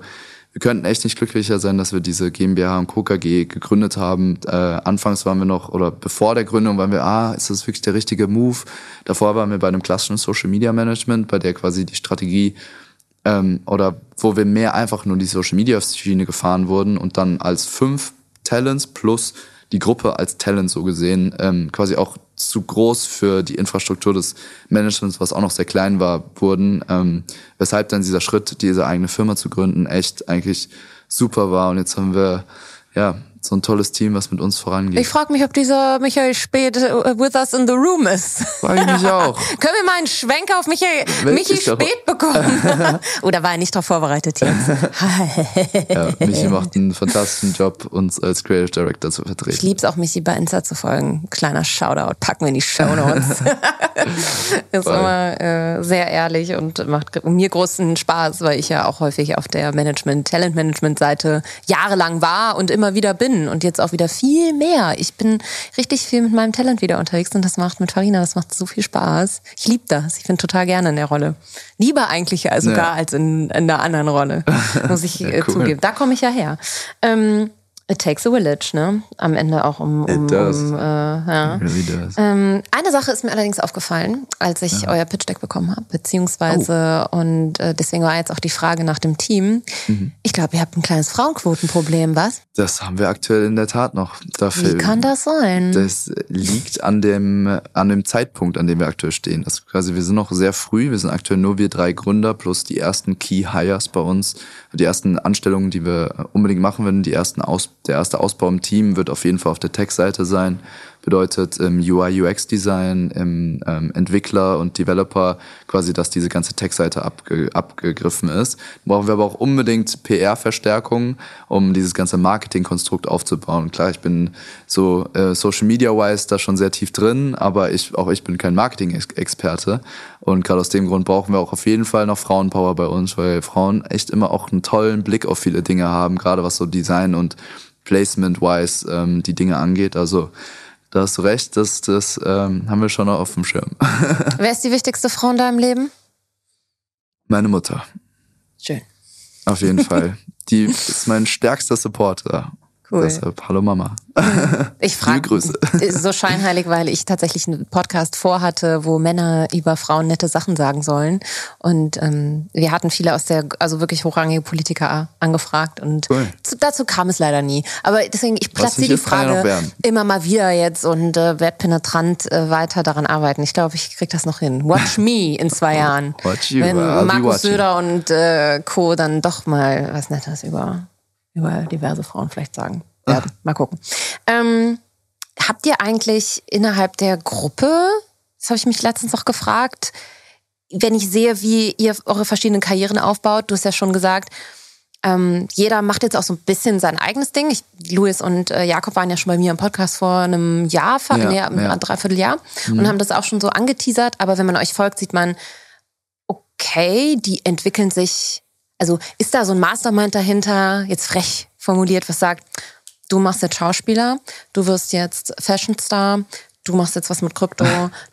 [SPEAKER 1] wir könnten echt nicht glücklicher sein, dass wir diese GmbH und Co. KG gegründet haben. Äh, anfangs waren wir noch, oder bevor der Gründung waren wir, ah, ist das wirklich der richtige Move? Davor waren wir bei einem klassischen Social Media Management, bei der quasi die Strategie ähm, oder wo wir mehr einfach nur die Social Media Schiene gefahren wurden und dann als fünf Talents plus die Gruppe als Talent so gesehen ähm, quasi auch zu groß für die Infrastruktur des Managements, was auch noch sehr klein war, wurden. Ähm, weshalb dann dieser Schritt, diese eigene Firma zu gründen, echt eigentlich super war. Und jetzt haben wir ja so ein tolles Team, was mit uns vorangeht.
[SPEAKER 2] Ich frage mich, ob dieser Michael Spät uh, with us in the room ist.
[SPEAKER 1] Frage ich mich auch.
[SPEAKER 2] Können wir mal einen Schwenk auf Michael, Michi Spät bekommen? Oder war er nicht darauf vorbereitet jetzt?
[SPEAKER 1] ja, Michi macht einen fantastischen Job, uns als Creative Director zu vertreten.
[SPEAKER 2] Ich liebe es auch, Michi bei Insta zu folgen. Kleiner Shoutout, packen wir in die Show Notes. ist Voll. immer äh, sehr ehrlich und macht mir großen Spaß, weil ich ja auch häufig auf der Management, Talent-Management-Seite jahrelang war und immer wieder bin bin und jetzt auch wieder viel mehr. Ich bin richtig viel mit meinem Talent wieder unterwegs und das macht mit Farina, das macht so viel Spaß. Ich liebe das. Ich bin total gerne in der Rolle. Lieber eigentlich sogar ja. als in, in einer anderen Rolle, muss ich ja, äh, cool. zugeben. Da komme ich ja her. Ähm, It takes a village, ne? Am Ende auch um. um, um äh, ja. really ähm, eine Sache ist mir allerdings aufgefallen, als ich ja. euer Pitch Deck bekommen habe, beziehungsweise oh. und äh, deswegen war jetzt auch die Frage nach dem Team. Mhm. Ich glaube, ihr habt ein kleines Frauenquotenproblem, was?
[SPEAKER 1] Das haben wir aktuell in der Tat noch. Dafür,
[SPEAKER 2] Wie kann das sein?
[SPEAKER 1] Das liegt an dem an dem Zeitpunkt, an dem wir aktuell stehen. Das quasi wir sind noch sehr früh. Wir sind aktuell nur wir drei Gründer plus die ersten Key Hires bei uns, die ersten Anstellungen, die wir unbedingt machen werden, die ersten Aus der erste Ausbau im Team wird auf jeden Fall auf der Tech-Seite sein. Bedeutet im UI, UX-Design, im ähm, Entwickler und Developer quasi, dass diese ganze Tech-Seite abge abgegriffen ist. Brauchen wir aber auch unbedingt PR-Verstärkung, um dieses ganze Marketing-Konstrukt aufzubauen. Klar, ich bin so äh, Social Media-wise da schon sehr tief drin, aber ich, auch ich bin kein Marketing-Experte. Und gerade aus dem Grund brauchen wir auch auf jeden Fall noch Frauenpower bei uns, weil Frauen echt immer auch einen tollen Blick auf viele Dinge haben, gerade was so Design und Placement-wise ähm, die Dinge angeht. Also da hast du recht, das, das ähm, haben wir schon noch auf dem Schirm.
[SPEAKER 2] Wer ist die wichtigste Frau in deinem Leben?
[SPEAKER 1] Meine Mutter.
[SPEAKER 2] Schön.
[SPEAKER 1] Auf jeden Fall. Die ist mein stärkster Supporter. Cool. Deshalb, hallo Mama.
[SPEAKER 2] Ich frage so scheinheilig, weil ich tatsächlich einen Podcast vorhatte, wo Männer über Frauen nette Sachen sagen sollen. Und ähm, wir hatten viele aus der, also wirklich hochrangige Politiker angefragt und cool. zu, dazu kam es leider nie. Aber deswegen, ich platziere die Frage immer mal wieder jetzt und äh, werde penetrant äh, weiter daran arbeiten. Ich glaube, ich kriege das noch hin. Watch me in zwei Jahren.
[SPEAKER 1] Watch you.
[SPEAKER 2] Wenn Markus Söder und äh, Co. dann doch mal was Nettes über über diverse Frauen vielleicht sagen werden. Mal gucken. Ähm, habt ihr eigentlich innerhalb der Gruppe, das habe ich mich letztens noch gefragt, wenn ich sehe, wie ihr eure verschiedenen Karrieren aufbaut, du hast ja schon gesagt, ähm, jeder macht jetzt auch so ein bisschen sein eigenes Ding. Ich, Luis und äh, Jakob waren ja schon bei mir im Podcast vor einem Jahr, ja, nee, einem ja. Dreivierteljahr mhm. und haben das auch schon so angeteasert. Aber wenn man euch folgt, sieht man, okay, die entwickeln sich. Also ist da so ein Mastermind dahinter, jetzt frech formuliert, was sagt, du machst jetzt Schauspieler, du wirst jetzt Fashion-Star, du machst jetzt was mit Krypto,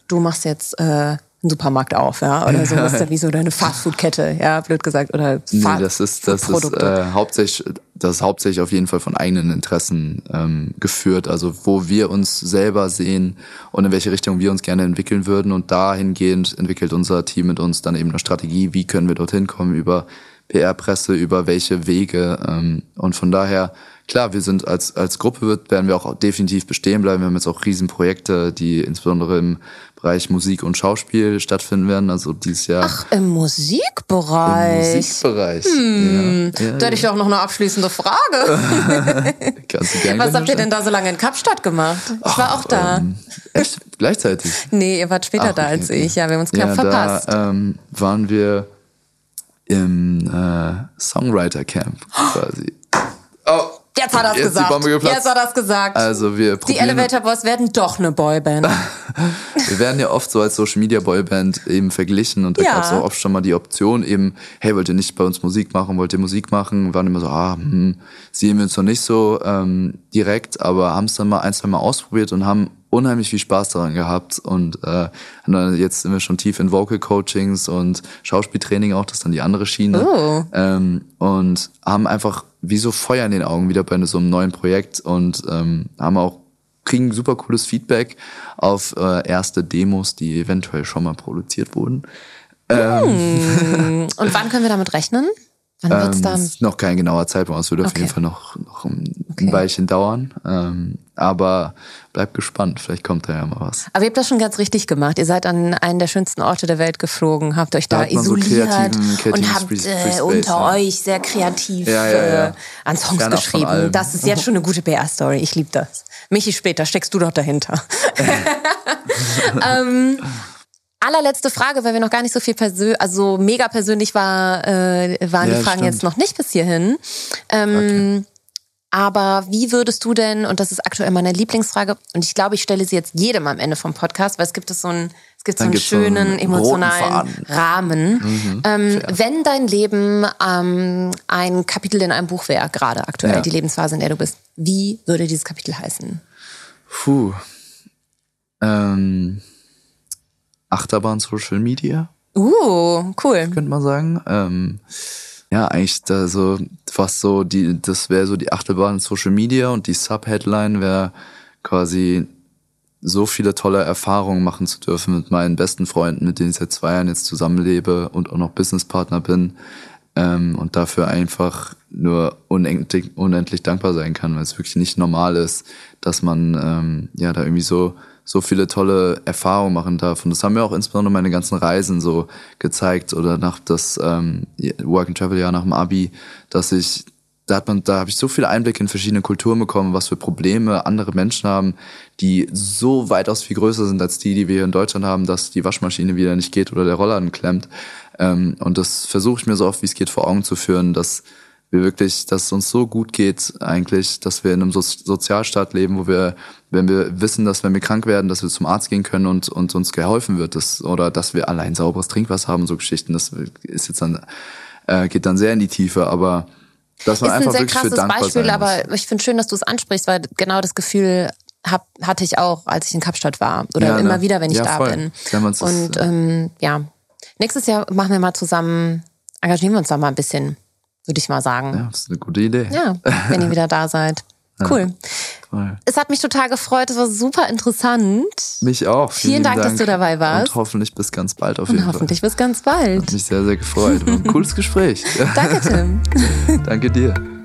[SPEAKER 2] du machst jetzt äh, einen Supermarkt auf, ja, oder so ist ja. wie so deine Fastfood-Kette, ja, blöd gesagt, oder
[SPEAKER 1] nee, das ist das ist äh, hauptsächlich das ist hauptsächlich auf jeden Fall von eigenen Interessen ähm, geführt, also wo wir uns selber sehen und in welche Richtung wir uns gerne entwickeln würden. Und dahingehend entwickelt unser Team mit uns dann eben eine Strategie, wie können wir dorthin kommen über PR-Presse, über welche Wege ähm, und von daher klar, wir sind als, als Gruppe wird, werden wir auch definitiv bestehen bleiben. Wir haben jetzt auch Riesenprojekte, die insbesondere im Bereich Musik und Schauspiel stattfinden werden. Also dieses Jahr.
[SPEAKER 2] Ach, im Musikbereich.
[SPEAKER 1] Im Musikbereich.
[SPEAKER 2] Hm. Ja, ja, da hätte ich auch noch eine abschließende Frage.
[SPEAKER 1] Kannst du gerne
[SPEAKER 2] Was habt ihr denn da so lange in Kapstadt gemacht? Ich Ach, war auch da.
[SPEAKER 1] Ähm, echt? Gleichzeitig?
[SPEAKER 2] Nee, ihr wart später Ach, da als ich. Ja, wir haben uns knapp ja, verpasst.
[SPEAKER 1] Da ähm, waren wir im äh, Songwriter Camp quasi. Oh,
[SPEAKER 2] Jetzt hat er es gesagt.
[SPEAKER 1] Die Bombe geplatzt.
[SPEAKER 2] Jetzt hat er es gesagt.
[SPEAKER 1] Also wir
[SPEAKER 2] die Elevator Boys werden doch eine Boyband.
[SPEAKER 1] wir werden ja oft so als Social Media Boyband eben verglichen und da
[SPEAKER 2] Ja.
[SPEAKER 1] gab es auch oft schon mal die Option eben, hey, wollt ihr nicht bei uns Musik machen, wollt ihr Musik machen? Wir waren immer so, ah, hm, sehen wir uns noch nicht so ähm, direkt, aber haben es dann mal ein, zwei Mal ausprobiert und haben unheimlich viel Spaß daran gehabt und äh, jetzt sind wir schon tief in Vocal Coachings und Schauspieltraining auch, das ist dann die andere Schiene
[SPEAKER 2] Oh.
[SPEAKER 1] ähm, und haben einfach wie so Feuer in den Augen wieder bei so einem neuen Projekt und ähm, haben auch kriegen super cooles Feedback auf äh, erste Demos, die eventuell schon mal produziert wurden.
[SPEAKER 2] Und wann können wir damit rechnen? Wann wird's
[SPEAKER 1] Ähm,
[SPEAKER 2] dann?
[SPEAKER 1] ist noch kein genauer Zeitpunkt, es wird auf
[SPEAKER 2] Okay.
[SPEAKER 1] jeden Fall noch, noch ein,
[SPEAKER 2] Okay.
[SPEAKER 1] ein Weilchen dauern. Ähm, aber bleibt gespannt, vielleicht kommt da ja mal was.
[SPEAKER 2] Aber ihr habt das schon ganz richtig gemacht. Ihr seid an einen der schönsten Orte der Welt geflogen, habt euch da,
[SPEAKER 1] Da man so
[SPEAKER 2] isoliert
[SPEAKER 1] kreativen- kreativen
[SPEAKER 2] und habt äh, unter
[SPEAKER 1] ja.
[SPEAKER 2] euch sehr kreativ
[SPEAKER 1] Ja, ja.
[SPEAKER 2] Äh, an Songs
[SPEAKER 1] Fernab
[SPEAKER 2] geschrieben. Das ist jetzt schon eine gute PR-Story. Ich liebe das. Michi, später steckst du doch dahinter. ähm, allerletzte Frage, weil wir noch gar nicht so viel persönlich, also mega persönlich war, äh, waren die Fragen
[SPEAKER 1] stimmt.
[SPEAKER 2] jetzt noch nicht bis hierhin. Ähm, Aber wie würdest du denn, und das ist aktuell meine Lieblingsfrage, und ich glaube, ich stelle sie jetzt jedem am Ende vom Podcast, weil es gibt es so einen, es gibt so einen
[SPEAKER 1] einen
[SPEAKER 2] schönen
[SPEAKER 1] roten
[SPEAKER 2] emotionalen. Rahmen. ähm, wenn dein Leben ähm, ein Kapitel in einem Buch wäre, gerade aktuell,
[SPEAKER 1] Ja.
[SPEAKER 2] die Lebensphase, in der du bist, wie würde dieses Kapitel heißen?
[SPEAKER 1] Puh. Ähm, Achterbahn Social Media,
[SPEAKER 2] Uh, cool.
[SPEAKER 1] könnte man sagen. Ähm, ja, eigentlich da so fast so die, das wäre so die Achterbahn Social Media und die Subheadline wäre quasi so viele tolle Erfahrungen machen zu dürfen mit meinen besten Freunden, mit denen ich seit zwei Jahren jetzt zusammenlebe und auch noch Businesspartner bin. Ähm, und dafür einfach nur unendlich, unendlich dankbar sein kann, weil es wirklich nicht normal ist, dass man ähm, ja da irgendwie so so viele tolle Erfahrungen machen darf. Und das haben mir auch insbesondere meine ganzen Reisen so gezeigt oder nach das ähm, Work and Travel Jahr nach dem Abi, dass ich da hat man, da habe ich so viele Einblicke in verschiedene Kulturen bekommen, was für Probleme andere Menschen haben, die so weitaus viel größer sind als die, die wir hier in Deutschland haben, dass die Waschmaschine wieder nicht geht oder der Rollladen klemmt. Ähm, und das versuche ich mir so oft wie es geht vor Augen zu führen, dass wir wirklich, dass es uns so gut geht eigentlich, dass wir in einem so Sozialstaat leben, wo wir, wenn wir wissen, dass wenn wir krank werden, dass wir zum Arzt gehen können und, und uns geholfen wird, das, oder dass wir allein sauberes Trinkwasser haben, so Geschichten, das ist jetzt dann, äh, geht dann sehr in die Tiefe, aber dass man
[SPEAKER 2] ist ein
[SPEAKER 1] einfach
[SPEAKER 2] sehr
[SPEAKER 1] wirklich für
[SPEAKER 2] krasses
[SPEAKER 1] dankbar
[SPEAKER 2] Beispiel, aber ich finde schön, dass du es ansprichst, weil genau das Gefühl hab, hatte ich auch, als ich in Kapstadt war. Oder
[SPEAKER 1] Ja, ne?
[SPEAKER 2] immer wieder, wenn ich
[SPEAKER 1] Ja,
[SPEAKER 2] da
[SPEAKER 1] voll.
[SPEAKER 2] bin.
[SPEAKER 1] Das-
[SPEAKER 2] Und ähm, ja, nächstes Jahr machen wir mal zusammen, engagieren wir uns da mal ein bisschen, würde ich mal sagen.
[SPEAKER 1] Ja, das ist eine gute Idee.
[SPEAKER 2] Ja, wenn ihr wieder da seid. Cool.
[SPEAKER 1] Toll.
[SPEAKER 2] Es hat mich total gefreut, es war super interessant.
[SPEAKER 1] Mich auch.
[SPEAKER 2] Vielen Dank, dass du dabei warst.
[SPEAKER 1] Und hoffentlich bis ganz bald auf
[SPEAKER 2] Und
[SPEAKER 1] jeden
[SPEAKER 2] hoffentlich
[SPEAKER 1] Fall.
[SPEAKER 2] bis ganz bald.
[SPEAKER 1] Hat mich sehr, sehr gefreut. War ein cooles Gespräch.
[SPEAKER 2] Danke, Tim.
[SPEAKER 1] Danke dir.